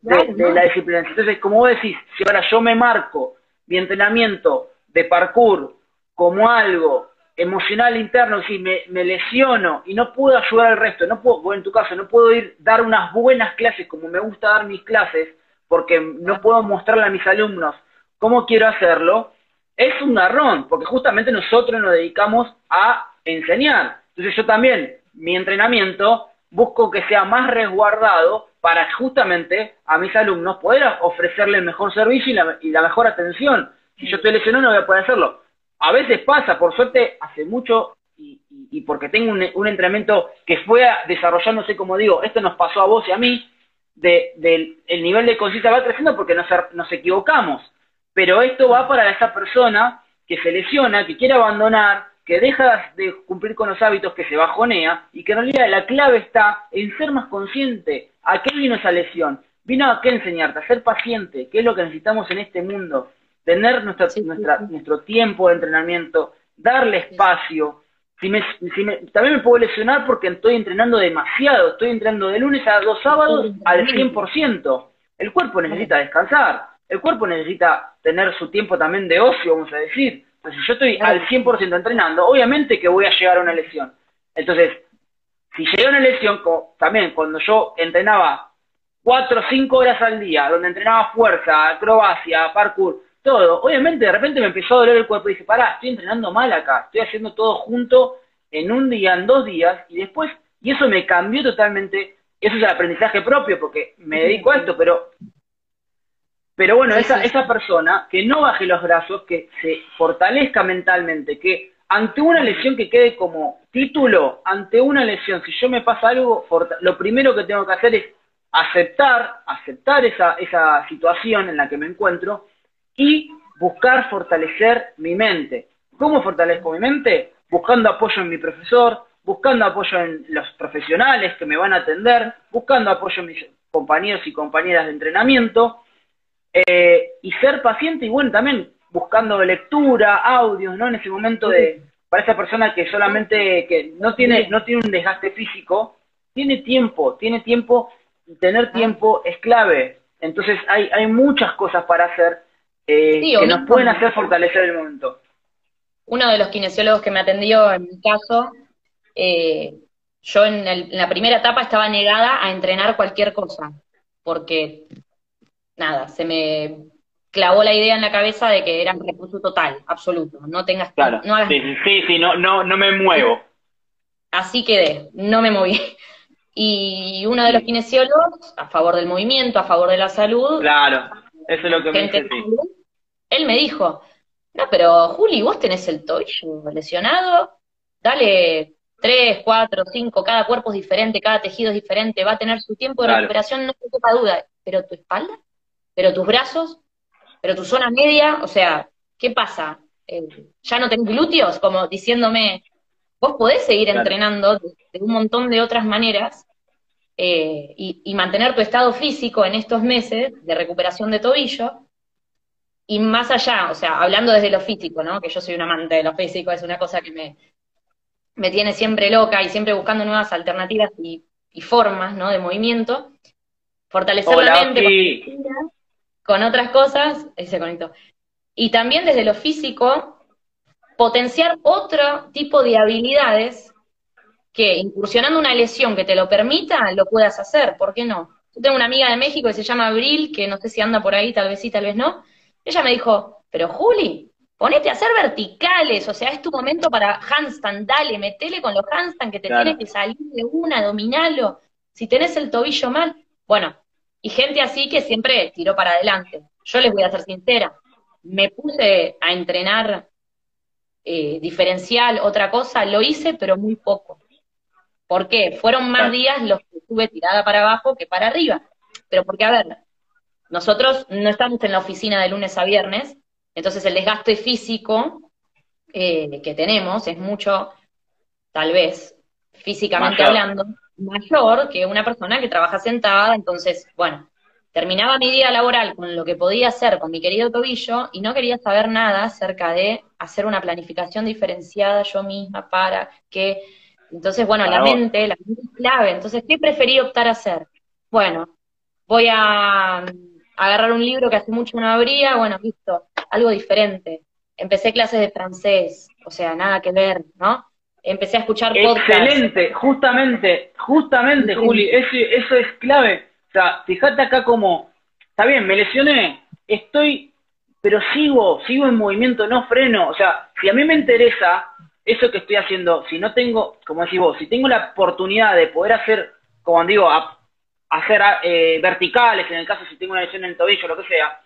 de, la disciplina. Entonces, como vos decís, si ahora yo me marco mi entrenamiento de parkour como algo emocional interno, si me, me, lesiono y no puedo ayudar al resto, no puedo, bueno, en tu caso, no puedo ir dar unas buenas clases como me gusta dar mis clases, porque no puedo mostrarle a mis alumnos cómo quiero hacerlo, es un garrón, porque justamente nosotros nos dedicamos a enseñar. Entonces yo también, mi entrenamiento, busco que sea más resguardado para justamente a mis alumnos poder ofrecerle el mejor servicio y la, mejor atención. Si yo estoy lesionado no voy a poder hacerlo. A veces pasa, por suerte, hace mucho y, porque tengo un, un, entrenamiento que fue desarrollándose, como digo, esto nos pasó a vos y a mí, del el nivel de conciencia va creciendo porque nos, nos equivocamos. Pero esto va para esa persona que se lesiona, que quiere abandonar, que deja de cumplir con los hábitos, que se bajonea, y que en realidad la clave está en ser más consciente. ¿A qué vino esa lesión? Vino a qué enseñarte, a ser paciente, que es lo que necesitamos en este mundo. tener nuestra, nuestra, nuestro tiempo de entrenamiento, darle espacio. Si me, si me, también me puedo lesionar porque estoy entrenando demasiado, estoy entrenando de lunes a los sábados al 100%. El cuerpo necesita descansar, el cuerpo necesita tener su tiempo también de ocio, vamos a decir. Entonces, si yo estoy al 100% entrenando, obviamente que voy a llegar a una lesión. Entonces, si llega una lesión, también cuando yo entrenaba cuatro o cinco horas al día, donde entrenaba fuerza, acrobacia, parkour, todo, obviamente de repente me empezó a doler el cuerpo. Y dije, pará, estoy entrenando mal acá, estoy haciendo todo junto en un día, en dos días, y después, y eso me cambió totalmente, eso es el aprendizaje propio, porque me dedico a esto, pero pero bueno, esa, esa persona que no baje los brazos, que se fortalezca mentalmente, que ante una lesión que quede como título, ante una lesión, si yo me pasa algo, lo primero que tengo que hacer es aceptar, aceptar esa, esa situación en la que me encuentro y buscar fortalecer mi mente. ¿Cómo fortalezco mi mente? Buscando apoyo en mi profesor, buscando apoyo en los profesionales que me van a atender, buscando apoyo en mis compañeros y compañeras de entrenamiento, eh, y ser paciente y bueno, también buscando lectura, audios, ¿no? En ese momento de, para esa persona que solamente, que no tiene, no tiene un desgaste físico, tiene tiempo, tiene tiempo, y tener tiempo es clave. Entonces hay, hay muchas cosas para hacer eh, que nos pueden hacer fortalecer el momento. Uno de los kinesiólogos que me atendió en mi caso, eh, yo en, en la primera etapa estaba negada a entrenar cualquier cosa, porque nada, se me clavó la idea en la cabeza de que era un recurso total, absoluto. No tengas claro. no sí, sí, sí, no, no, no me muevo. Así quedé, no me moví. Y uno de los kinesiólogos, a favor del movimiento, a favor de la salud. Claro, eso es lo que me dice, Él me dijo, no, pero Juli, vos tenés el tobillo lesionado, dale tres, cuatro, cinco, cada cuerpo es diferente, cada tejido es diferente, va a tener su tiempo de recuperación, no tengo duda, pero tu espalda pero tus brazos, pero tu zona media, o sea, ¿qué pasa? Eh, ¿Ya no tenés glúteos? Como diciéndome, vos podés seguir entrenando de, un montón de otras maneras eh, y, mantener tu estado físico en estos meses de recuperación de tobillo. Y más allá, o sea, hablando desde lo físico, ¿no? Que yo soy un amante de lo físico, es una cosa que me, me tiene siempre loca y siempre buscando nuevas alternativas y, formas, ¿no? De movimiento. Fortalecer la mente con otras cosas, se conectó. Y también desde lo físico, potenciar otro tipo de habilidades que incursionando una lesión que te lo permita, lo puedas hacer, ¿por qué no? Yo tengo una amiga de México que se llama Abril, que no sé si anda por ahí, tal vez sí, tal vez no. Ella me dijo, pero Juli, ponete a hacer verticales, o sea, es tu momento para handstand, dale, metele con los handstand que te tienes que salir de una, dominalo. Si tenés el tobillo mal, bueno, y gente así que siempre tiró para adelante. Yo les voy a ser sincera, me puse a entrenar eh, diferencial, otra cosa, lo hice, pero muy poco. ¿Por qué? Fueron más días los que estuve tirada para abajo que para arriba. Pero porque, a ver, nosotros no estamos en la oficina de lunes a viernes, entonces el desgaste físico eh, que tenemos es mucho, tal vez, físicamente hablando, mayor que una persona que trabaja sentada, entonces, bueno, terminaba mi día laboral con lo que podía hacer con mi querido tobillo y no quería saber nada acerca de hacer una planificación diferenciada yo misma para que, entonces, bueno, la mente, la mente es clave, entonces, ¿qué preferí optar a hacer? Bueno, voy a agarrar un libro que hace mucho no abría, bueno, listo, algo diferente. Empecé clases de francés, o sea, nada que ver, ¿no? empecé a escuchar podcasts. Excelente, justamente, justamente, Juli, eso, eso es clave. O sea, fíjate acá como, está bien, me lesioné, estoy, pero sigo, sigo en movimiento, no freno. O sea, si a mí me interesa eso que estoy haciendo, si no tengo, como decís vos, si tengo la oportunidad de poder hacer, como digo, hacer eh, verticales, en el caso si tengo una lesión en el tobillo, lo que sea,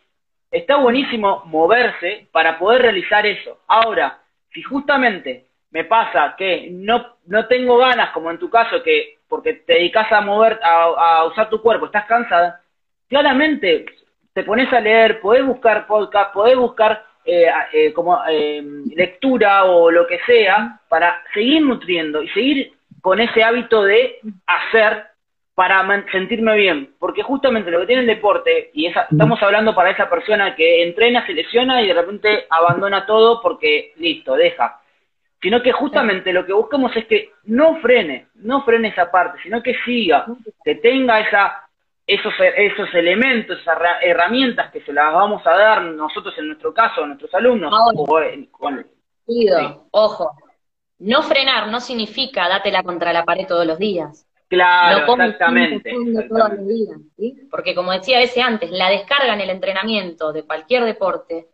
está buenísimo moverse para poder realizar eso. Ahora, si justamente me pasa que no, no tengo ganas, como en tu caso, que porque te dedicas a mover, a, usar tu cuerpo, estás cansada, claramente te pones a leer, podés buscar podcast, podés buscar eh, eh, como eh, lectura o lo que sea para seguir nutriendo y seguir con ese hábito de hacer para sentirme bien, porque justamente lo que tiene el deporte, y estamos hablando para esa persona que entrena, se lesiona y de repente abandona todo porque listo, deja, sino que justamente lo que buscamos es que no frene, no frene esa parte, sino que siga, que tenga esa, esos, esos elementos, esas herramientas que se las vamos a dar nosotros en nuestro caso, a nuestros alumnos. Ojo, no frenar no significa dátela contra la pared todos los días. Claro, exactamente. Porque como decía ese antes, la descarga en el entrenamiento de cualquier deporte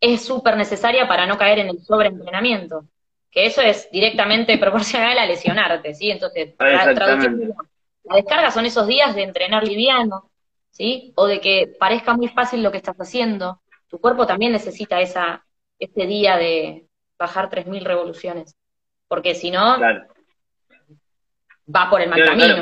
es súper necesaria para no caer en el sobreentrenamiento. Que eso es directamente proporcional a lesionarte, ¿sí? Entonces, la descarga son esos días de entrenar liviano, ¿sí? O de que parezca muy fácil lo que estás haciendo. Tu cuerpo también necesita esa, ese día de bajar 3.000 revoluciones. Porque si no, va por el mal camino.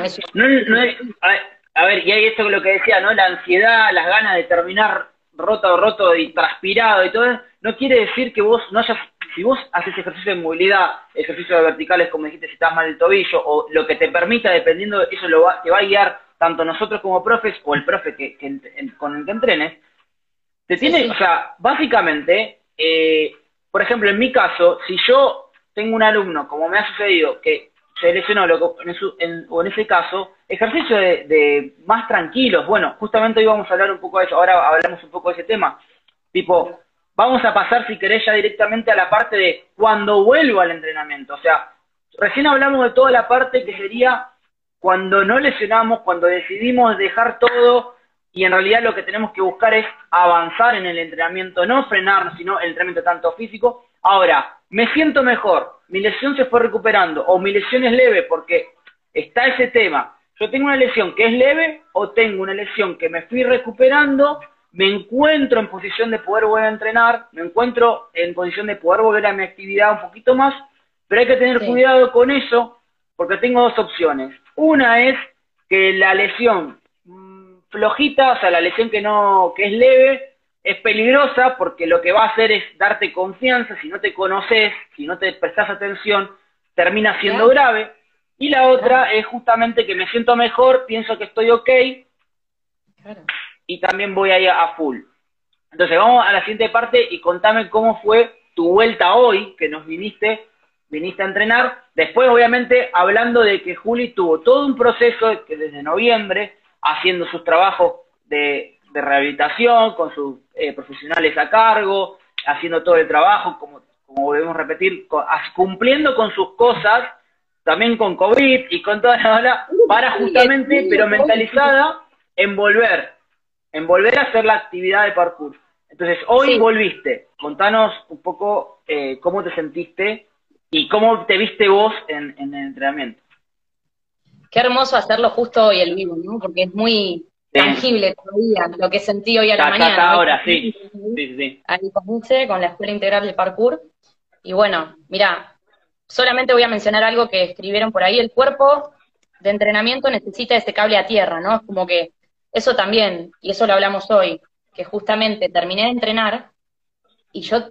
a, ver, y hay esto que lo que decía, ¿no? La ansiedad, las ganas de terminar roto, roto y transpirado y todo, no quiere decir que vos no hayas, si vos haces ejercicio de movilidad, ejercicio de verticales, como dijiste, si estás mal el tobillo, o lo que te permita, dependiendo, eso lo va, te va a guiar tanto nosotros como profes, o el profe que, con el que entrenes, te tiene, o sea, básicamente, eh, por ejemplo, en mi caso, si yo tengo un alumno, como me ha sucedido, que se lesionó, en, o en ese caso, ejercicio de, más tranquilos. Bueno, justamente hoy vamos a hablar un poco de eso, ahora hablamos un poco de ese tema. Tipo, vamos a pasar, si querés, ya directamente a la parte de cuando vuelvo al entrenamiento. O sea, recién hablamos de toda la parte que sería cuando no lesionamos, cuando decidimos dejar todo y en realidad lo que tenemos que buscar es avanzar en el entrenamiento, no frenarnos, sino el entrenamiento tanto físico. Ahora, me siento mejor, mi lesión se fue recuperando o mi lesión es leve porque está ese tema. Yo tengo una lesión que es leve o tengo una lesión que me fui recuperando, me encuentro en posición de poder volver a entrenar, me encuentro en posición de poder volver a mi actividad un poquito más, pero hay que tener cuidado con eso porque tengo dos opciones. Una es que la lesión mm, flojita, o sea, la lesión que no que es leve, es peligrosa porque lo que va a hacer es darte confianza, si no te conoces, si no te prestas atención, termina siendo grave. Y la otra es justamente que me siento mejor, pienso que estoy ok y también voy ahí a, full. Entonces vamos a la siguiente parte y contame cómo fue tu vuelta hoy, que nos viniste, viniste a entrenar. Después, obviamente, hablando de que Juli tuvo todo un proceso que desde noviembre, haciendo sus trabajos de, de rehabilitación, con sus eh, profesionales a cargo, haciendo todo el trabajo, como, como volvemos a repetir, cumpliendo con sus cosas, también con COVID y con toda la ola, para justamente, pero mentalizada, en volver, en volver a hacer la actividad de parkour. Entonces, hoy volviste. Contanos un poco eh, cómo te sentiste y cómo te viste vos en, en el entrenamiento. Qué hermoso hacerlo justo hoy el vivo, ¿no? Porque es muy, tangible todavía, lo que sentí hoy a la mañana. Hasta ahora, sí. sí, sí. Ahí con la Escuela Integral de Parkour. Y bueno, mira, solamente voy a mencionar algo que escribieron por ahí. El cuerpo de entrenamiento necesita ese cable a tierra, ¿no? Es como que eso también, y eso lo hablamos hoy, que justamente terminé de entrenar y yo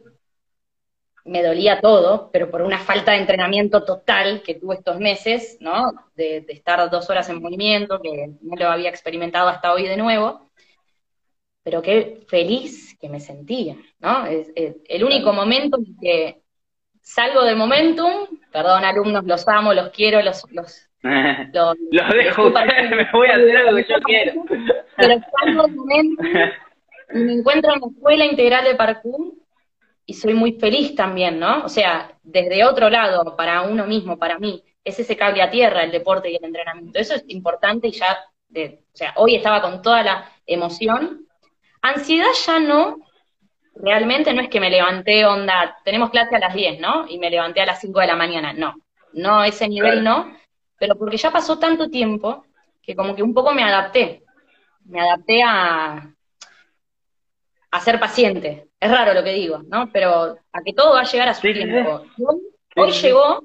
me dolía todo, pero por una falta de entrenamiento total que tuve estos meses, ¿no? De, estar dos horas en movimiento, que no lo había experimentado hasta hoy de nuevo, pero qué feliz que me sentía, ¿no? Es, el único momento en que salgo de momentum, perdón alumnos, los amo, los quiero, los... Los, los, dejo me voy a hacer lo que yo quiero. Pero salgo de momentum y me encuentro en la escuela integral de parkour y soy muy feliz también, ¿no? O sea, desde otro lado, para uno mismo, para mí, es ese cable a tierra, el deporte y el entrenamiento. Eso es importante y ya, de, o sea, hoy estaba con toda la emoción. Ansiedad ya no, realmente no es que me levanté, onda, tenemos clase a las 10, ¿no? Y me levanté a las 5 de la mañana, no, no, ese nivel no, pero porque ya pasó tanto tiempo que como que un poco me adapté, me adapté a, a ser paciente. Es raro lo que digo, ¿no? Pero a que todo va a llegar a su tiempo. Hoy, llegó,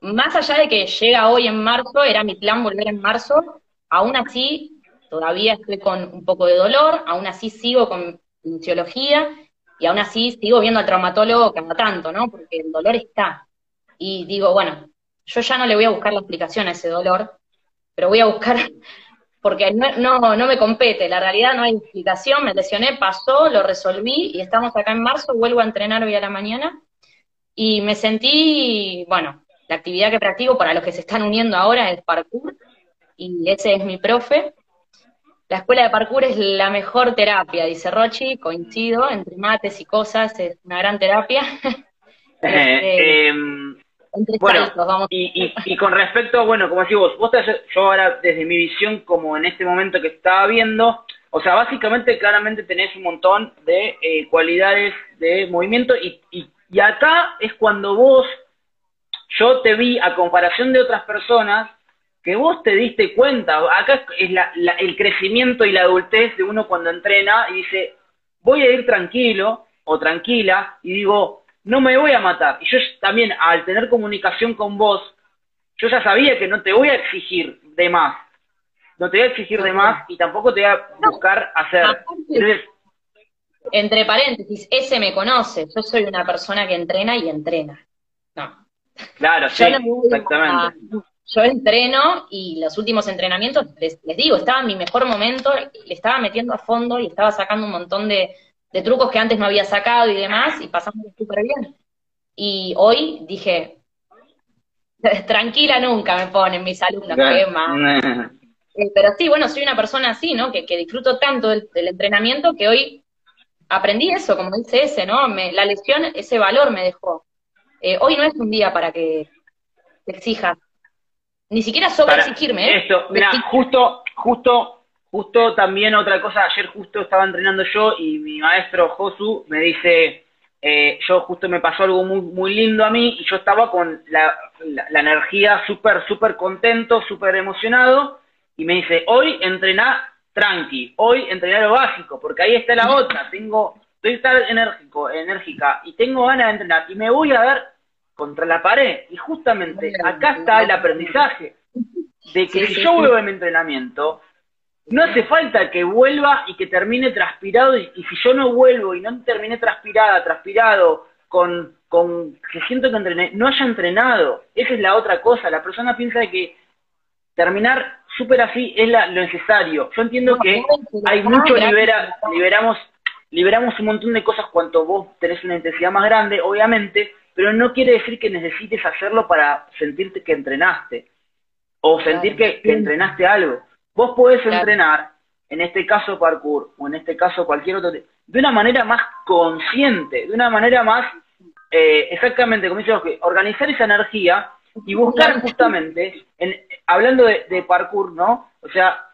más allá de que llega hoy en marzo, era mi plan volver en marzo, aún así todavía estoy con un poco de dolor, aún así sigo con fisiología y aún así sigo viendo al traumatólogo cada tanto, ¿no? Porque el dolor está. Y digo, bueno, yo ya no le voy a buscar la explicación a ese dolor, pero voy a buscar, porque no, no, me compete, la realidad no hay explicación, me lesioné, pasó, lo resolví y estamos acá en marzo, vuelvo a entrenar hoy a la mañana y me sentí, bueno, la actividad que practico para los que se están uniendo ahora es parkour y ese es mi profe. La escuela de parkour es la mejor terapia, dice Rochi, coincido, entre mates y cosas, es una gran terapia. Este, em, bueno, vamos. Y, y, con respecto, bueno, como decís vos, vos yo ahora desde mi visión, como en este momento que estaba viendo, o sea, básicamente claramente tenés un montón de eh, cualidades de movimiento y, y, y acá es cuando vos, yo te vi a comparación de otras personas, que vos te diste cuenta, acá es la, el crecimiento y la adultez de uno cuando entrena y dice, voy a ir tranquilo o tranquila y digo, no me voy a matar. Y yo también, al tener comunicación con vos, yo ya sabía que no te voy a exigir de más. No te voy a exigir de más y tampoco te voy a buscar hacer. entre paréntesis, ese me conoce. Yo soy una persona que entrena y entrena. No. Claro, sí, exactamente. yo entreno y los últimos entrenamientos, les, les digo, estaba en mi mejor momento, le estaba metiendo a fondo y estaba sacando un montón de, de trucos que antes no había sacado y demás, y pasamos súper bien. Y hoy dije, tranquila nunca me ponen mis alumnos, qué más. Eh, pero sí, bueno, soy una persona así, ¿no? Que, que disfruto tanto del, entrenamiento que hoy aprendí eso, como dice ese, ¿no? Me, la lección, ese valor me dejó. Eh, hoy no es un día para que te exijas. Ni siquiera sobre exigirme, ¿eh? Esto, mira, justo, justo Justo también otra cosa, ayer justo estaba entrenando yo y mi maestro Josu me dice, eh, yo justo me pasó algo muy, muy lindo a mí y yo estaba con la, la, energía súper, súper contento, súper emocionado y me dice, hoy entrená tranqui, hoy entrená lo básico, porque ahí está la otra, tengo, estoy tan enérgico, enérgica y tengo ganas de entrenar y me voy a ver contra la pared y justamente acá está el aprendizaje de que si yo vuelvo a mi entrenamiento, no hace falta que vuelva y que termine transpirado, y, si yo no vuelvo y no termine transpirada, transpirado, con, con que siento que entrené, no haya entrenado. Esa es la otra cosa. La persona piensa que terminar súper así es lo necesario. Yo entiendo que hay mucho, libera, liberamos, liberamos un montón de cosas cuanto vos tenés una intensidad más grande, obviamente, pero no quiere decir que necesites hacerlo para sentirte que entrenaste o sentir que entrenaste algo. Vos podés entrenar, en este caso parkour, o en este caso cualquier otro, de una manera más consciente, de una manera más, eh, exactamente, como dice que organizar esa energía y buscar justamente, en, hablando de, de parkour, ¿no? O sea,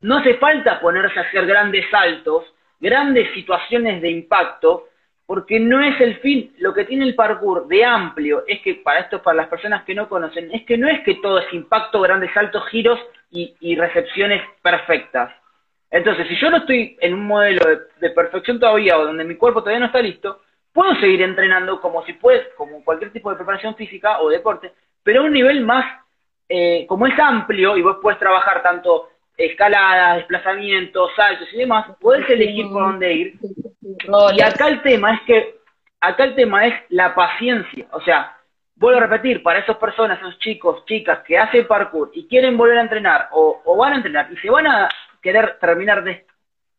no hace falta ponerse a hacer grandes saltos, grandes situaciones de impacto, porque no es el fin. Lo que tiene el parkour de amplio es que, para esto, para las personas que no conocen, es que no es que todo es impacto, grandes saltos, giros y, recepciones perfectas. Entonces, si yo no estoy en un modelo de, perfección todavía o donde mi cuerpo todavía no está listo, puedo seguir entrenando como si puedes, como cualquier tipo de preparación física o deporte, pero a un nivel más, eh, como es amplio y vos puedes trabajar tanto escaladas, desplazamientos, saltos y demás, puedes elegir por dónde ir. Y acá el tema es que, acá el tema es la paciencia. O sea, vuelvo a repetir, para esas personas, esos chicos, chicas que hacen parkour y quieren volver a entrenar o, van a entrenar y se van a querer terminar de,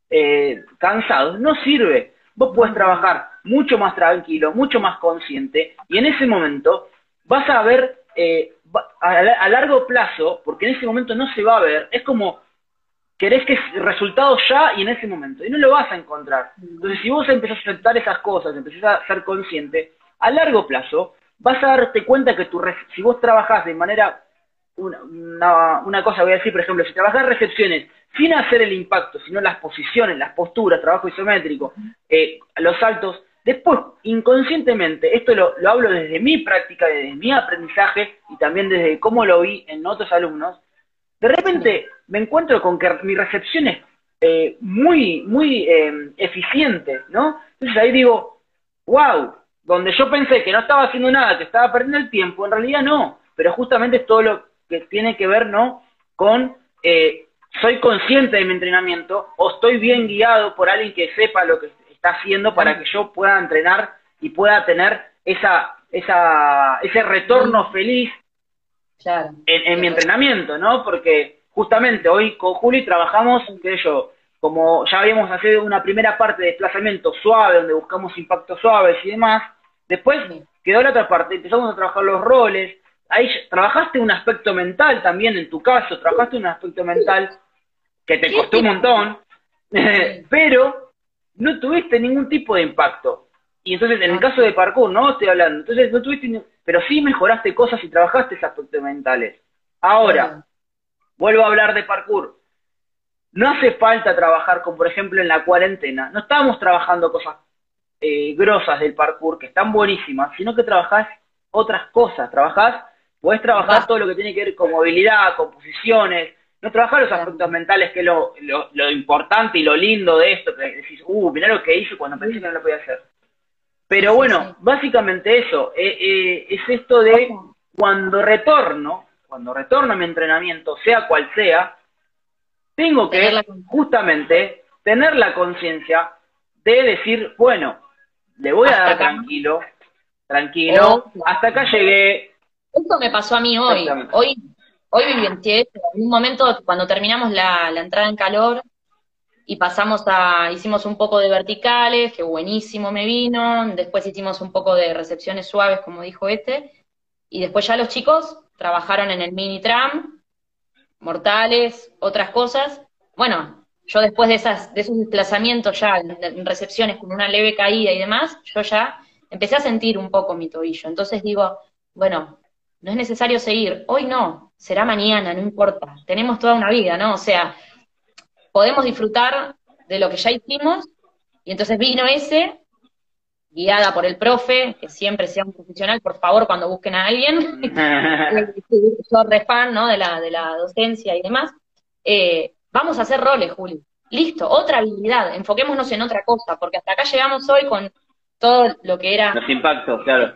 eh, cansados, no sirve. Vos puedes trabajar mucho más tranquilo, mucho más consciente y en ese momento vas a ver eh, a, largo plazo, porque en ese momento no se va a ver, es como querés que resultado ya y en ese momento, y no lo vas a encontrar. Entonces, si vos empezás a aceptar esas cosas, empezás a ser consciente, a largo plazo vas a darte cuenta que tu si vos trabajás de manera, una, una, cosa voy a decir, por ejemplo, si trabajás recepciones sin hacer el impacto, sino las posiciones, las posturas, trabajo isométrico, eh, los saltos, después, inconscientemente, esto lo, lo hablo desde mi práctica, desde mi aprendizaje y también desde cómo lo vi en otros alumnos, de repente me encuentro con que mi recepción es eh, muy, muy eh, eficiente, ¿no? Entonces ahí digo, wow, donde yo pensé que no estaba haciendo nada, que estaba perdiendo el tiempo, en realidad no, pero justamente es todo lo que tiene que ver, ¿no? Con eh, soy consciente de mi entrenamiento o estoy bien guiado por alguien que sepa lo que está haciendo para que yo pueda entrenar y pueda tener esa, esa, ese retorno feliz en, mi entrenamiento, ¿no? Porque justamente hoy con Juli trabajamos, qué sé yo, como ya habíamos hecho una primera parte de desplazamiento suave, donde buscamos impactos suaves y demás, después quedó la otra parte, empezamos a trabajar los roles, ahí trabajaste un aspecto mental también en tu caso, trabajaste un aspecto mental que te costó un montón, pero no tuviste ningún tipo de impacto. Y entonces, en el caso de parkour, ¿no? Estoy hablando. Entonces, no tuviste, pero sí mejoraste cosas y trabajaste esos aspectos mentales. Ahora, vuelvo a hablar de parkour. No hace falta trabajar como, por ejemplo, en la cuarentena. No estamos trabajando cosas eh, grosas del parkour, que están buenísimas, sino que trabajás otras cosas. Trabajás, podés trabajar todo lo que tiene que ver con movilidad, con posiciones, no trabajar los aspectos mentales, que es lo, lo, importante y lo lindo de esto, que decís, uh, mirá lo que hice cuando pensé que no lo podía hacer. Pero bueno, básicamente eso, eh, eh, es esto de cuando retorno, cuando retorno a mi entrenamiento, sea cual sea, tengo que justamente tener la conciencia de decir, bueno, le voy a dar tranquilo, tranquilo, hasta acá llegué. Esto me pasó a mí hoy. Hoy Hoy viví en un momento cuando terminamos la, entrada en calor y pasamos a, hicimos un poco de verticales, que buenísimo me vino, después hicimos un poco de recepciones suaves, como dijo este, y después ya los chicos trabajaron en el mini tram, mortales, otras cosas. Bueno, yo después de, esas, de esos desplazamientos ya en recepciones con una leve caída y demás, yo ya empecé a sentir un poco mi tobillo. Entonces digo, bueno, no es necesario seguir, hoy no, será mañana, no importa, tenemos toda una vida, ¿no? O sea, podemos disfrutar de lo que ya hicimos, y entonces vino ese, guiada por el profe, que siempre sea un profesional, por favor, cuando busquen a alguien, yo re fan, ¿no? De la, de la docencia y demás, eh, vamos a hacer roles, Juli. Listo, otra habilidad, enfoquémonos en otra cosa, porque hasta acá llegamos hoy con todo lo que era... Los impactos, claro.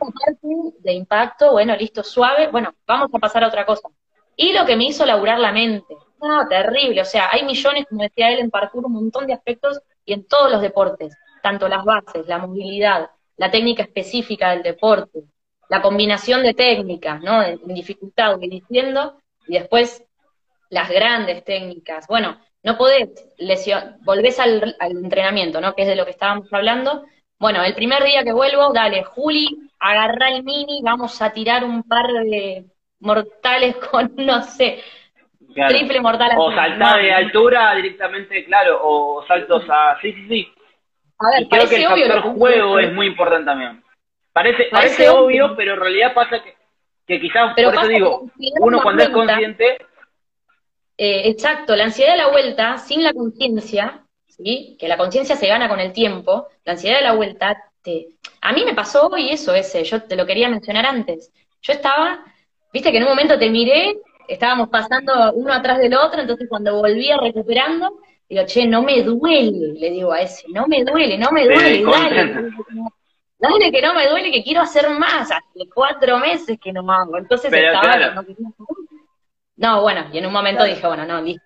De impacto, bueno, listo, suave, bueno, vamos a pasar a otra cosa. Y lo que me hizo laburar la mente. No, terrible, o sea, hay millones, como decía él, en parkour, un montón de aspectos y en todos los deportes, tanto las bases, la movilidad, la técnica específica del deporte, la combinación de técnicas, ¿no? En, dificultad, voy diciendo, y después las grandes técnicas. Bueno, no podés lesión, volvés al, al entrenamiento, ¿no? Que es de lo que estábamos hablando, bueno, el primer día que vuelvo, dale, Juli, agarra el mini, vamos a tirar un par de mortales con, no sé, triple mortal. O saltar de altura directamente, claro, o saltos a... Sí, sí, sí. A ver, creo que el factor juego es muy importante también. Parece, parece, obvio, pero en realidad pasa que, que quizás, por eso digo, uno cuando es consciente... Eh, exacto, la ansiedad de la vuelta, sin la conciencia, que la conciencia se gana con el tiempo, la ansiedad de la vuelta, te... a mí me pasó hoy eso ese, yo te lo quería mencionar antes. Yo estaba, viste que en un momento te miré, estábamos pasando uno atrás del otro, entonces cuando volvía recuperando, digo, che, no me duele, le digo a ese, no me duele, no me duele, dale. Dale que no me duele, que quiero hacer más, hace cuatro meses que no hago. Entonces estaba, no, no, bueno, y en un momento dije, bueno, no, listo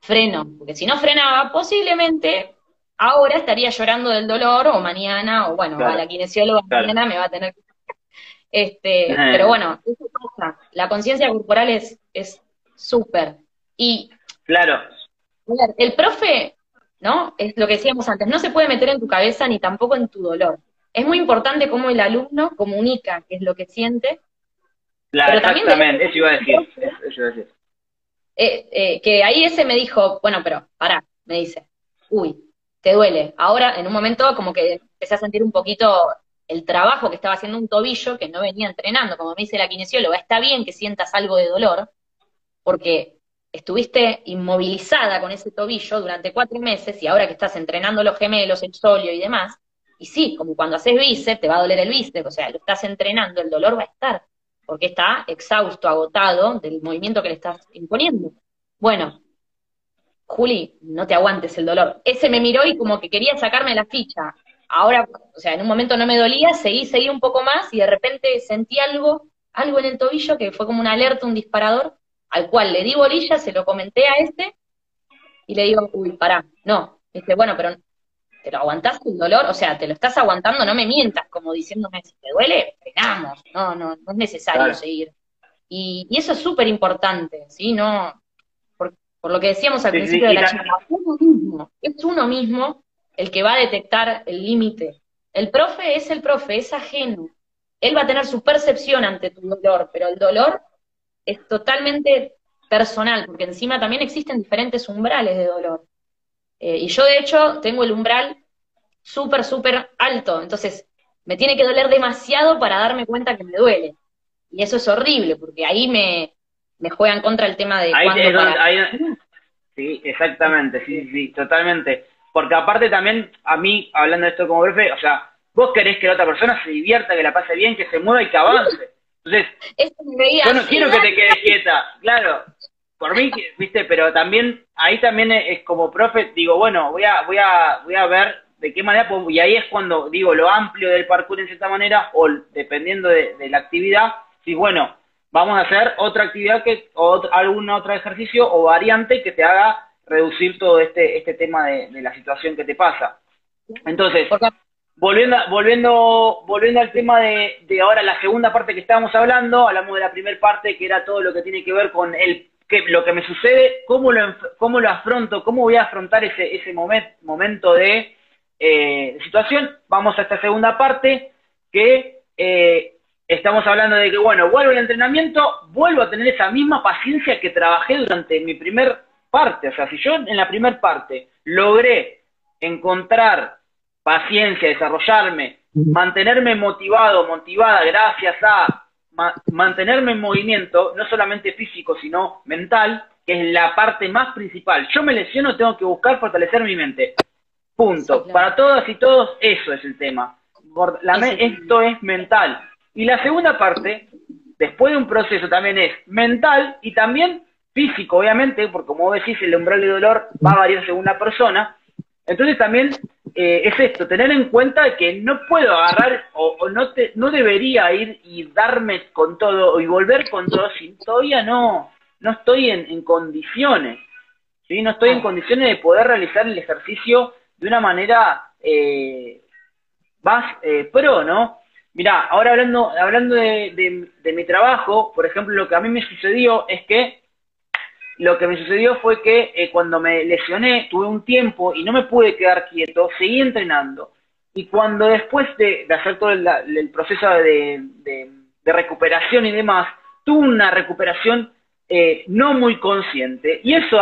freno, porque si no frenaba, posiblemente ahora estaría llorando del dolor o mañana, o bueno, a la kinesióloga mañana me va a tener que... Este, pero bueno, eso pasa. La conciencia corporal es súper. y claro. el profe, ¿no? Es lo que decíamos antes, no se puede meter en tu cabeza ni tampoco en tu dolor. Es muy importante cómo el alumno comunica qué es lo que siente. Claro, exactamente, eso iba a decir. Eso iba a decir. Eh, eh, que ahí ese me dijo, bueno, pero pará, me dice, uy, te duele. Ahora, en un momento, como que empecé a sentir un poquito el trabajo que estaba haciendo un tobillo que no venía entrenando, como me dice la kinesióloga, está bien que sientas algo de dolor, porque estuviste inmovilizada con ese tobillo durante cuatro meses y ahora que estás entrenando los gemelos, el solio y demás, y sí, como cuando haces bíceps, te va a doler el bíceps, o sea, lo estás entrenando, el dolor va a estar porque está exhausto, agotado del movimiento que le estás imponiendo. Bueno, Juli, no te aguantes el dolor. Ese me miró y como que quería sacarme la ficha. Ahora, o sea, en un momento no me dolía, seguí, seguí un poco más y de repente sentí algo, algo en el tobillo que fue como una alerta, un disparador, al cual le di bolilla, se lo comenté a este y le digo, uy, pará, no. Dice, bueno, pero ¿te lo aguantás el dolor? O sea, te lo estás aguantando, no me mientas, como diciéndome, si te duele, frenamos, no, no, no es necesario seguir. Y, eso es súper importante, ¿sí? No, por, lo que decíamos al principio de la charla, uno mismo, es uno mismo el que va a detectar el límite. El profe es el profe, es ajeno. Él va a tener su percepción ante tu dolor, pero el dolor es totalmente personal, porque encima también existen diferentes umbrales de dolor. Eh, y yo, de hecho, tengo el umbral súper, súper alto. Entonces, me tiene que doler demasiado para darme cuenta que me duele. Y eso es horrible, porque ahí me, me juegan contra el tema de Sí, exactamente, sí, sí, totalmente. Porque aparte también, a mí, hablando de esto como profe, o sea, vos querés que la otra persona se divierta, que la pase bien, que se mueva y que avance. Entonces, yo no quiero que te quedes quieta, claro, por mí, viste, pero también, ahí también es, como profe, digo, bueno, voy a, voy a, voy a ver de qué manera, y ahí es cuando digo lo amplio del parkour en cierta manera, o dependiendo de, la actividad, si bueno, vamos a hacer otra actividad que, o algún otro ejercicio o variante que te haga reducir todo este, este tema de, la situación que te pasa. Entonces, volviendo, volviendo, volviendo al tema de, de ahora la segunda parte que estábamos hablando, hablamos de la primera parte que era todo lo que tiene que ver con el que, lo que me sucede, cómo lo, cómo lo afronto, cómo voy a afrontar ese, ese momento de eh, situación. Vamos a esta segunda parte que eh, estamos hablando de que, bueno, vuelvo al entrenamiento, vuelvo a tener esa misma paciencia que trabajé durante mi primer parte. O sea, si yo en la primer parte logré encontrar paciencia, desarrollarme, mantenerme motivado, motivada gracias a mantenerme en movimiento, no solamente físico, sino mental, que es la parte más principal. Yo me lesiono, tengo que buscar fortalecer mi mente. Punto. Para todas y todos, eso es el tema. La esto es mental. Y la segunda parte, después de un proceso, también es mental y también físico, obviamente, porque como decís, el umbral de dolor va a variar según la persona. Entonces también eh, es esto, tener en cuenta que no puedo agarrar o, no, te, no debería ir y darme con todo y volver con todo si todavía no, no estoy en, condiciones. ¿sí? No estoy en condiciones de poder realizar el ejercicio de una manera eh, más eh, pro, ¿no? Mirá, ahora hablando, hablando de, mi trabajo, por ejemplo, lo que a mí me sucedió es que lo que me sucedió fue que eh, cuando me lesioné tuve un tiempo y no me pude quedar quieto, seguí entrenando. Y cuando después de, hacer todo el, proceso de, de, recuperación y demás, tuve una recuperación eh, no muy consciente. Y eso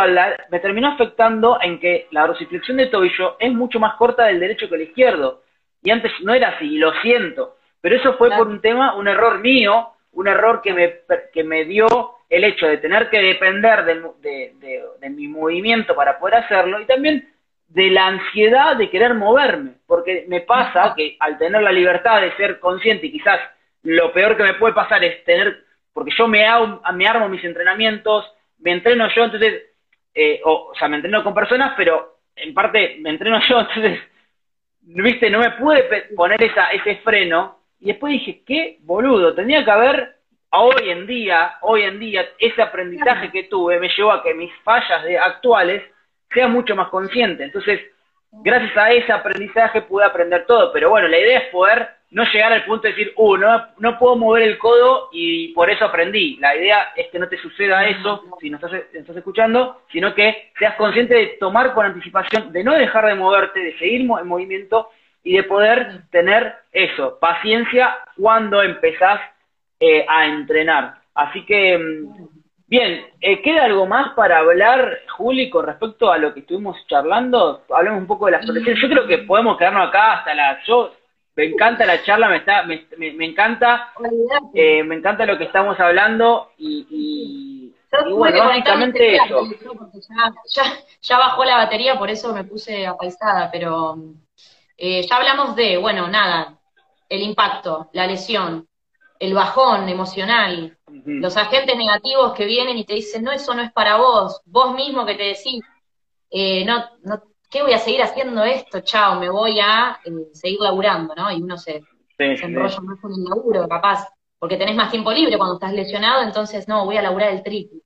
me terminó afectando en que la dorsiflexión de tobillo es mucho más corta del derecho que el izquierdo. Y antes no era así, y lo siento. Pero eso fue por un tema, un error mío, un error que me, que me dio el hecho de tener que depender de, de, mi movimiento para poder hacerlo y también de la ansiedad de querer moverme. Porque me pasa que al tener la libertad de ser consciente y quizás lo peor que me puede pasar es tener porque yo me, hago, me armo mis entrenamientos, me entreno yo, entonces, eh, o, sea, me entreno con personas, pero en parte me entreno yo, entonces, viste, no me pude poner esa, ese freno, y después dije, qué boludo, tenía que haber, hoy en día, hoy en día, ese aprendizaje que tuve me llevó a que mis fallas de, actuales sean mucho más conscientes, entonces, gracias a ese aprendizaje pude aprender todo, pero bueno, la idea es poder no llegar al punto de decir, uh, no, no puedo mover el codo y por eso aprendí. La idea es que no te suceda eso si no estás, estás escuchando, sino que seas consciente de tomar con anticipación, de no dejar de moverte, de seguir en movimiento y de poder tener eso, paciencia cuando empezás eh, a entrenar. Así que, mm, bien, eh, ¿queda algo más para hablar, Juli, con respecto a lo que estuvimos charlando? Hablemos un poco de las protecciones. Yo creo que podemos quedarnos acá hasta las... Yo me encanta la charla, me está, me, me, encanta, eh, me encanta lo que estamos hablando y, y, bueno, básicamente eso. Ya, ya, bajó la batería, por eso me puse apaisada, pero eh, ya hablamos de, bueno, nada, el impacto, la lesión, el bajón emocional, los agentes negativos que vienen y te dicen, no, eso no es para vos, vos mismo que te decís, eh, no, no ¿qué voy a seguir haciendo esto? Chao, me voy a eh, seguir laburando, ¿no? Y uno se, enrolla más con el laburo, capaz, porque tenés más tiempo libre cuando estás lesionado, entonces, no, voy a laburar el triple.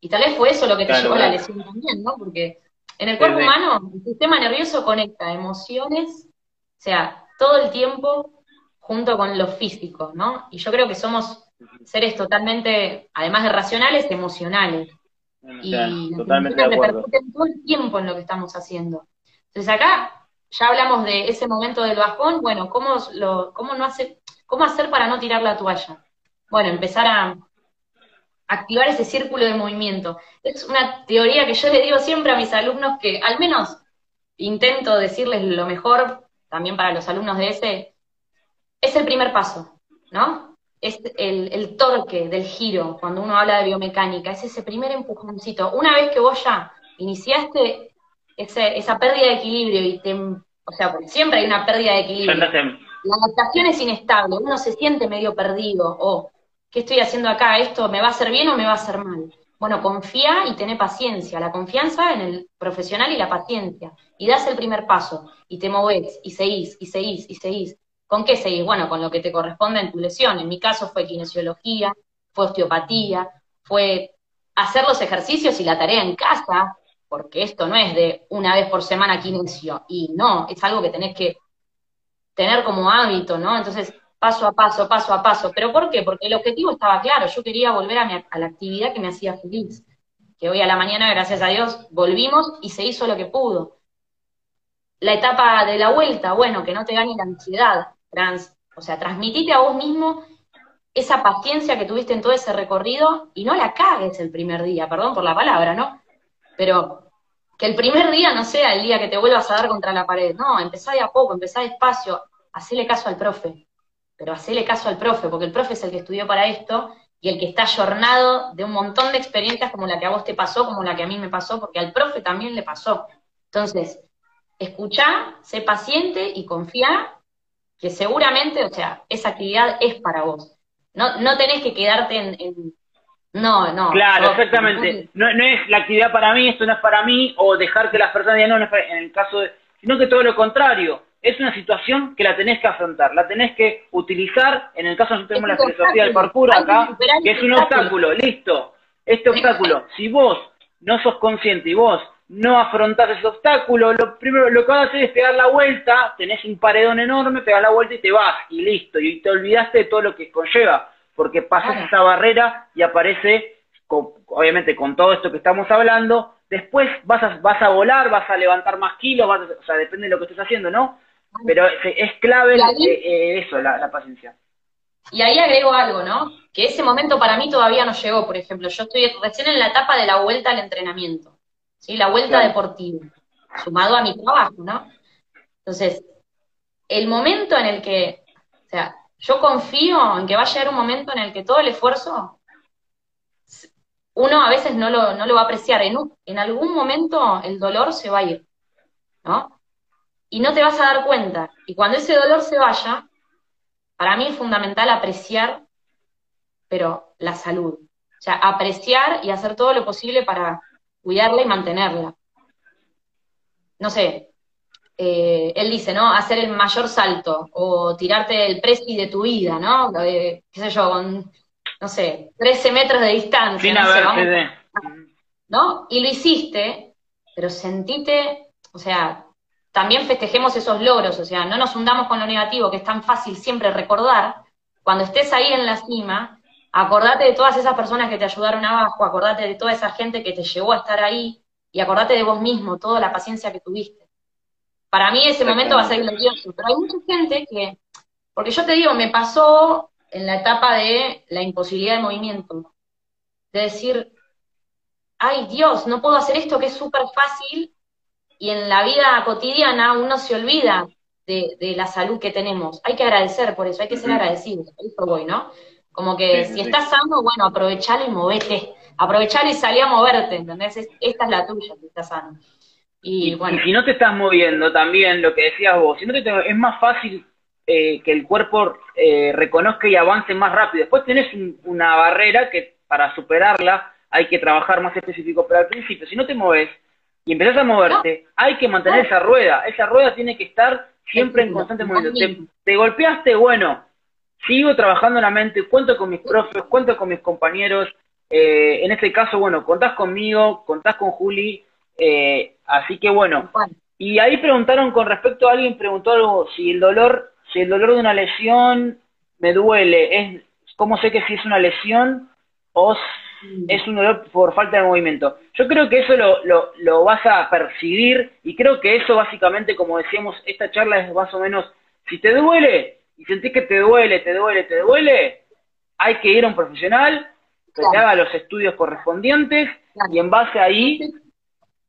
Y tal vez fue eso lo que te llevó a la lesión también, ¿no? Porque en el cuerpo humano, el sistema nervioso conecta emociones, o sea, todo el tiempo junto con lo físico, ¿no? Y yo creo que somos seres totalmente, además de racionales, emocionales. y totalmente repercuten todo el tiempo en lo que estamos haciendo. Entonces acá ya hablamos de ese momento del bajón, bueno, ¿cómo, lo, cómo, no hace, cómo hacer para no tirar la toalla? Bueno, empezar a activar ese círculo de movimiento. Es una teoría que yo le digo siempre a mis alumnos que al menos intento decirles lo mejor, también para los alumnos de ese, es el primer paso, ¿no? Es el, torque del giro, cuando uno habla de biomecánica, es ese primer empujoncito. Una vez que vos ya iniciaste esa pérdida de equilibrio y te, o sea, porque siempre hay una pérdida de equilibrio. La adaptación es inestable, uno se siente medio perdido, o ¿qué estoy haciendo acá? ¿Esto me va a hacer bien o me va a hacer mal? Bueno, confía y tené paciencia, la confianza en el profesional y la paciencia. Y das el primer paso, y te movés, y seguís, y seguís, y seguís. ¿Con qué seguís? Bueno, con lo que te corresponde en tu lesión. En mi caso fue kinesiología, fue osteopatía, fue hacer los ejercicios y la tarea en casa, porque esto no es de una vez por semana kinesio, y no, es algo que tenés que tener como hábito, ¿no? Entonces, paso a paso, paso a paso. ¿Pero por qué? Porque el objetivo estaba claro, yo quería volver a, la actividad que me hacía feliz, que hoy a la mañana, gracias a Dios, volvimos y se hizo lo que pudo. La etapa de la vuelta, bueno, que no te gane la ansiedad, trans, o sea, transmitite a vos mismo esa paciencia que tuviste en todo ese recorrido y no la cagues el primer día, perdón por la palabra, ¿no? Pero que el primer día no sea el día que te vuelvas a dar contra la pared, no, empezá de a poco, empezá despacio, hacele caso al profe, pero hacele caso al profe, porque el profe es el que estudió para esto y el que está ayornado de un montón de experiencias como la que a vos te pasó, como la que a mí me pasó, porque al profe también le pasó. Entonces, escuchá, sé paciente y confía que seguramente, o sea, esa actividad es para vos. No, no tenés que quedarte en, no, no. Claro, exactamente. No, no, es la actividad para mí, esto no es para mí, o dejar que las personas digan, no, no es para, en el caso de, sino que todo lo contrario es una situación que la tenés que afrontar, la tenés que utilizar, en el caso nosotros tenemos la filosofía del parkour acá, que es un obstáculo, listo, este obstáculo, si vos no sos consciente y vos no afrontás ese obstáculo, lo primero lo que vas a hacer es pegar la vuelta, tenés un paredón enorme, pegas la vuelta y te vas, y listo, y te olvidaste de todo lo que conlleva, porque pasas esa barrera y aparece, obviamente con todo esto que estamos hablando, después vas a, vas a volar, vas a levantar más kilos, o sea, depende de lo que estés haciendo, ¿no? Pero es clave eh, eso, la, paciencia. Y ahí agrego algo, ¿no? Que ese momento para mí todavía no llegó, por ejemplo. Yo estoy recién en la etapa de la vuelta al entrenamiento, ¿sí? La vuelta deportiva, sumado a mi trabajo, ¿no? Entonces, el momento en el que, o sea, yo confío en que va a llegar un momento en el que todo el esfuerzo, uno a veces no lo, no lo va a apreciar. En, en algún momento el dolor se va a ir, ¿no? y no te vas a dar cuenta. Y cuando ese dolor se vaya, para mí es fundamental apreciar, pero la salud. O sea, apreciar y hacer todo lo posible para cuidarla y mantenerla. No sé, eh, él dice, ¿no? Hacer el mayor salto o tirarte el presi de tu vida, ¿no? qué sé yo, con, no sé, 13 metros de distancia. no, ¿no? Y lo hiciste, pero sentite, o sea, también festejemos esos logros, o sea, no nos hundamos con lo negativo, que es tan fácil siempre recordar. Cuando estés ahí en la cima, acordate de todas esas personas que te ayudaron abajo, acordate de toda esa gente que te llevó a estar ahí y acordate de vos mismo, toda la paciencia que tuviste. Para mí ese momento va a ser glorioso, pero hay mucha gente que, porque yo te digo, me pasó en la etapa de la imposibilidad de movimiento, de decir, ay Dios, no puedo hacer esto que es súper fácil y en la vida cotidiana uno se olvida de, la salud que tenemos. Hay que agradecer por eso, hay que ser agradecidos. Eso voy, ¿no? Como que si estás sano, bueno, aprovechalo y movete. Aprovechalo y salí a moverte, ¿entendés? esta es la tuya, si estás sano. Y, bueno. si no te estás moviendo también, lo que decías vos, si no te, es más fácil eh, que el cuerpo eh, reconozca y avance más rápido. Después tenés una barrera que para superarla hay que trabajar más específico, pero al principio, si no te mueves, y empezás a moverte, hay que mantener esa rueda. Esa rueda tiene que estar siempre en constante movimiento. Te, golpeaste, bueno, sigo trabajando en la mente, cuento con mis profes, cuento con mis compañeros. Eh, en este caso, bueno, contás conmigo, contás con Juli. Eh, así que bueno. Y ahí preguntaron con respecto a alguien, preguntó algo, si el dolor, si el dolor de una lesión me duele, es ¿cómo sé que si es una lesión o es un dolor por falta de movimiento? Yo creo que eso lo, lo, lo vas a percibir y creo que eso básicamente, como decíamos, esta charla es más o menos, si te duele y sentís que te duele, te duele, te duele, hay que ir a un profesional que te haga los estudios correspondientes y en base ahí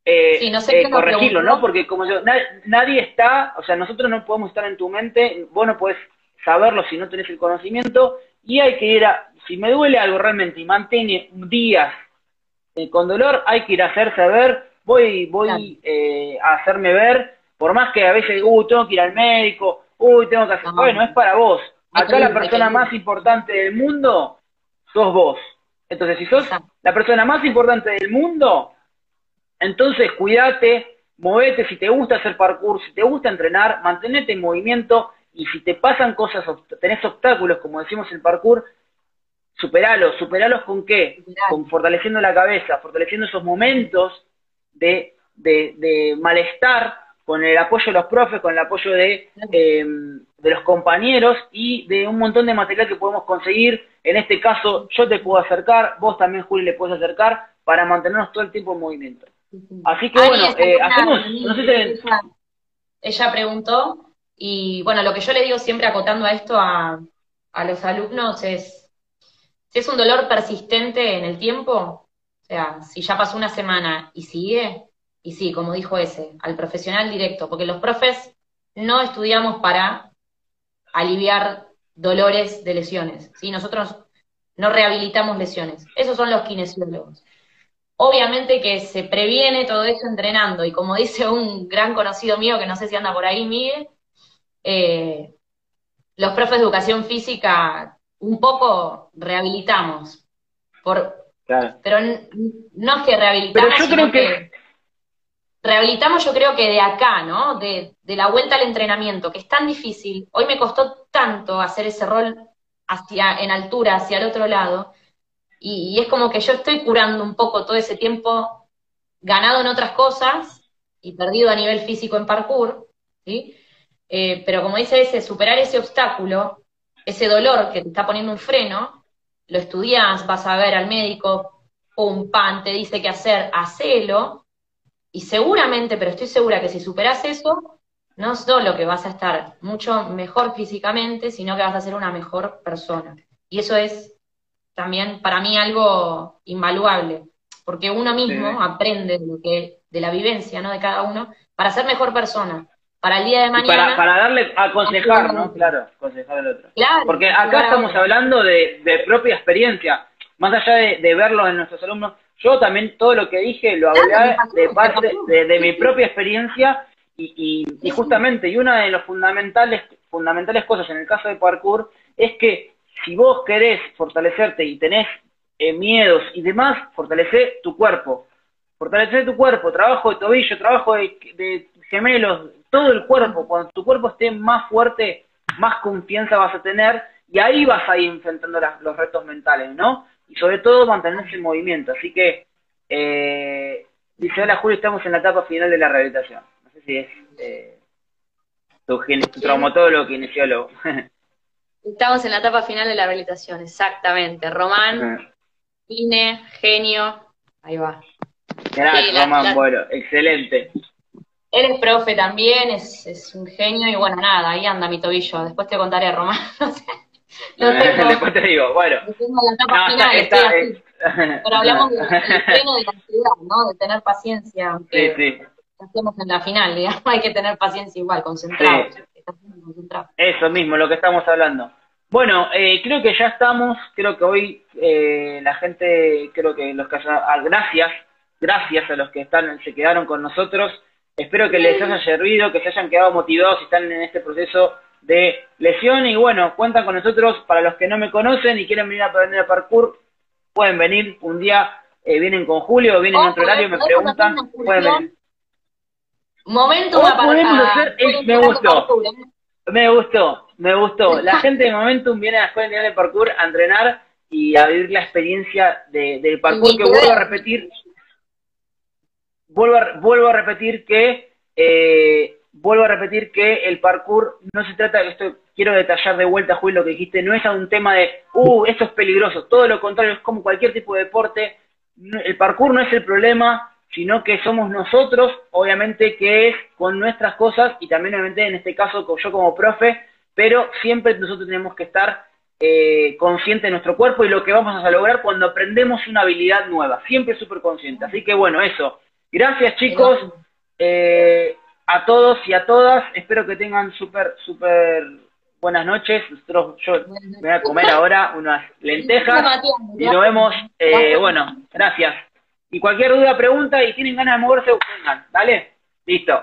eh, eh, corregirlo, ¿no? Porque como yo, nadie está, o sea, nosotros no podemos estar en tu mente, vos no podés saberlo si no tenés el conocimiento, y hay que ir a, si me duele algo realmente y mantiene días eh, con dolor, hay que ir a hacerse ver, voy, voy a hacerme ver, por más que a veces, uy, tengo que ir al médico, uy, tengo que hacer, bueno, es para vos. Acá la persona más importante del mundo sos vos. Entonces, si sos la persona más importante del mundo, entonces, cuídate, movete, si te gusta hacer parkour, si te gusta entrenar, mantenete en movimiento y si te pasan cosas, tenés obstáculos, como decimos en parkour, superalos, superalos con qué? Con fortaleciendo la cabeza, fortaleciendo esos momentos de, de, malestar, con el apoyo de los profes, con el apoyo de, em, de los compañeros y de un montón de material que podemos conseguir. En este caso, yo te puedo acercar, vos también, Juli, le puedes acercar para mantenernos todo el tiempo en movimiento. Así que bueno, eh, hacemos, no sé si... ella, preguntó, y bueno, lo que yo le digo siempre acotando a esto a, a los alumnos es, si es un dolor persistente en el tiempo, o sea, si ya pasó una semana y sigue, y sí, como dijo ese, al profesional directo, porque los profes no estudiamos para aliviar dolores de lesiones, ¿sí? Nosotros no rehabilitamos lesiones, esos son los kinesiólogos. Obviamente que se previene todo eso entrenando y como dice un gran conocido mío, que no sé si anda por ahí, Miguel, eh, los profes de educación física un poco rehabilitamos. Por, Pero no es que rehabilitamos, sino que... rehabilitamos yo creo que de acá, ¿no? De, la vuelta al entrenamiento, que es tan difícil. Hoy me costó tanto hacer ese rol en altura, hacia el otro lado, y, es como que yo estoy curando un poco todo ese tiempo ganado en otras cosas y perdido a nivel físico en parkour, ¿sí? Eh, pero como dice ese, superar ese obstáculo, ese dolor que te está poniendo un freno, lo estudias, vas a ver al médico, pum, pan, te dice qué hacer, hacelo, y seguramente, pero estoy segura que si superas eso, no solo que vas a estar mucho mejor físicamente, sino que vas a ser una mejor persona. Y eso es también para mí algo invaluable, porque uno mismo aprende de, lo que, de la vivencia ¿no? de cada uno para ser mejor persona. Para el día de mañana. Para, darle, a aconsejar, ¿no? Claro, aconsejar al otro. porque acá estamos hablando de, propia experiencia, más allá de, verlo en nuestros alumnos. Yo también todo lo que dije lo hablé de parte de, mi propia experiencia y, y, y, justamente, y una de las fundamentales, fundamentales cosas en el caso de parkour es que si vos querés fortalecerte y tenés eh, miedos y demás, fortalece tu cuerpo. Fortalece tu cuerpo, trabajo de tobillo, trabajo de, gemelos, todo el cuerpo. Cuando tu cuerpo esté más fuerte, más confianza vas a tener y ahí vas a ir enfrentando los retos mentales, ¿no? Y sobre todo mantenerse en movimiento. Así que, eh, dice, hola Julio, estamos en la etapa final de la rehabilitación. No sé si es eh, tu, tu traumatólogo, kinesiólogo. Estamos en la etapa final de la rehabilitación, exactamente. Román, Ine, genio, ahí va. Gracias, Román, bueno, excelente. Él es profe también, es, un genio y bueno, nada, ahí anda mi tobillo. Después te contaré, Román. No Después te digo, bueno. la etapa final, está, Pero hablamos del freno de la ansiedad, ¿no? De tener paciencia. Aunque sí, sí. Estamos en la final, digamos, hay que tener paciencia igual, concentrado. Eso mismo, lo que estamos hablando. Bueno, eh, creo que ya estamos, creo que hoy eh, la gente, creo que los que ah, gracias, gracias a los que están, se quedaron con nosotros. Espero que les haya servido, que se hayan quedado motivados y están en este proceso de lesión. Y bueno, cuentan con nosotros para los que no me conocen y quieren venir a aprender a parkour, pueden venir un día, eh, vienen con Julio, vienen en otro horario, me preguntan, pueden venir. Momento me gustó. Me gustó, me gustó. La gente de Momentum viene a la Escuela de Parkour a entrenar y a vivir la experiencia de, del parkour que vuelvo a repetir. Vuelvo a, vuelvo a repetir que eh, vuelvo a repetir que el parkour no se trata, esto quiero detallar de vuelta, Julio, lo que dijiste, no es un tema de, uh, esto es peligroso, todo lo contrario, es como cualquier tipo de deporte, el parkour no es el problema, sino que somos nosotros, obviamente que es con nuestras cosas y también obviamente en este caso yo como profe, pero siempre nosotros tenemos que estar eh, conscientes de nuestro cuerpo y lo que vamos a lograr cuando aprendemos una habilidad nueva, siempre súper consciente. Así que bueno, eso. Gracias chicos. Eh, a todos y a todas. Espero que tengan súper, súper buenas noches. Nosotros, yo me voy a comer ahora unas lentejas y nos vemos. Eh, bueno, gracias. Y cualquier duda, pregunta y tienen ganas de moverse, vengan, ¿vale? Listo.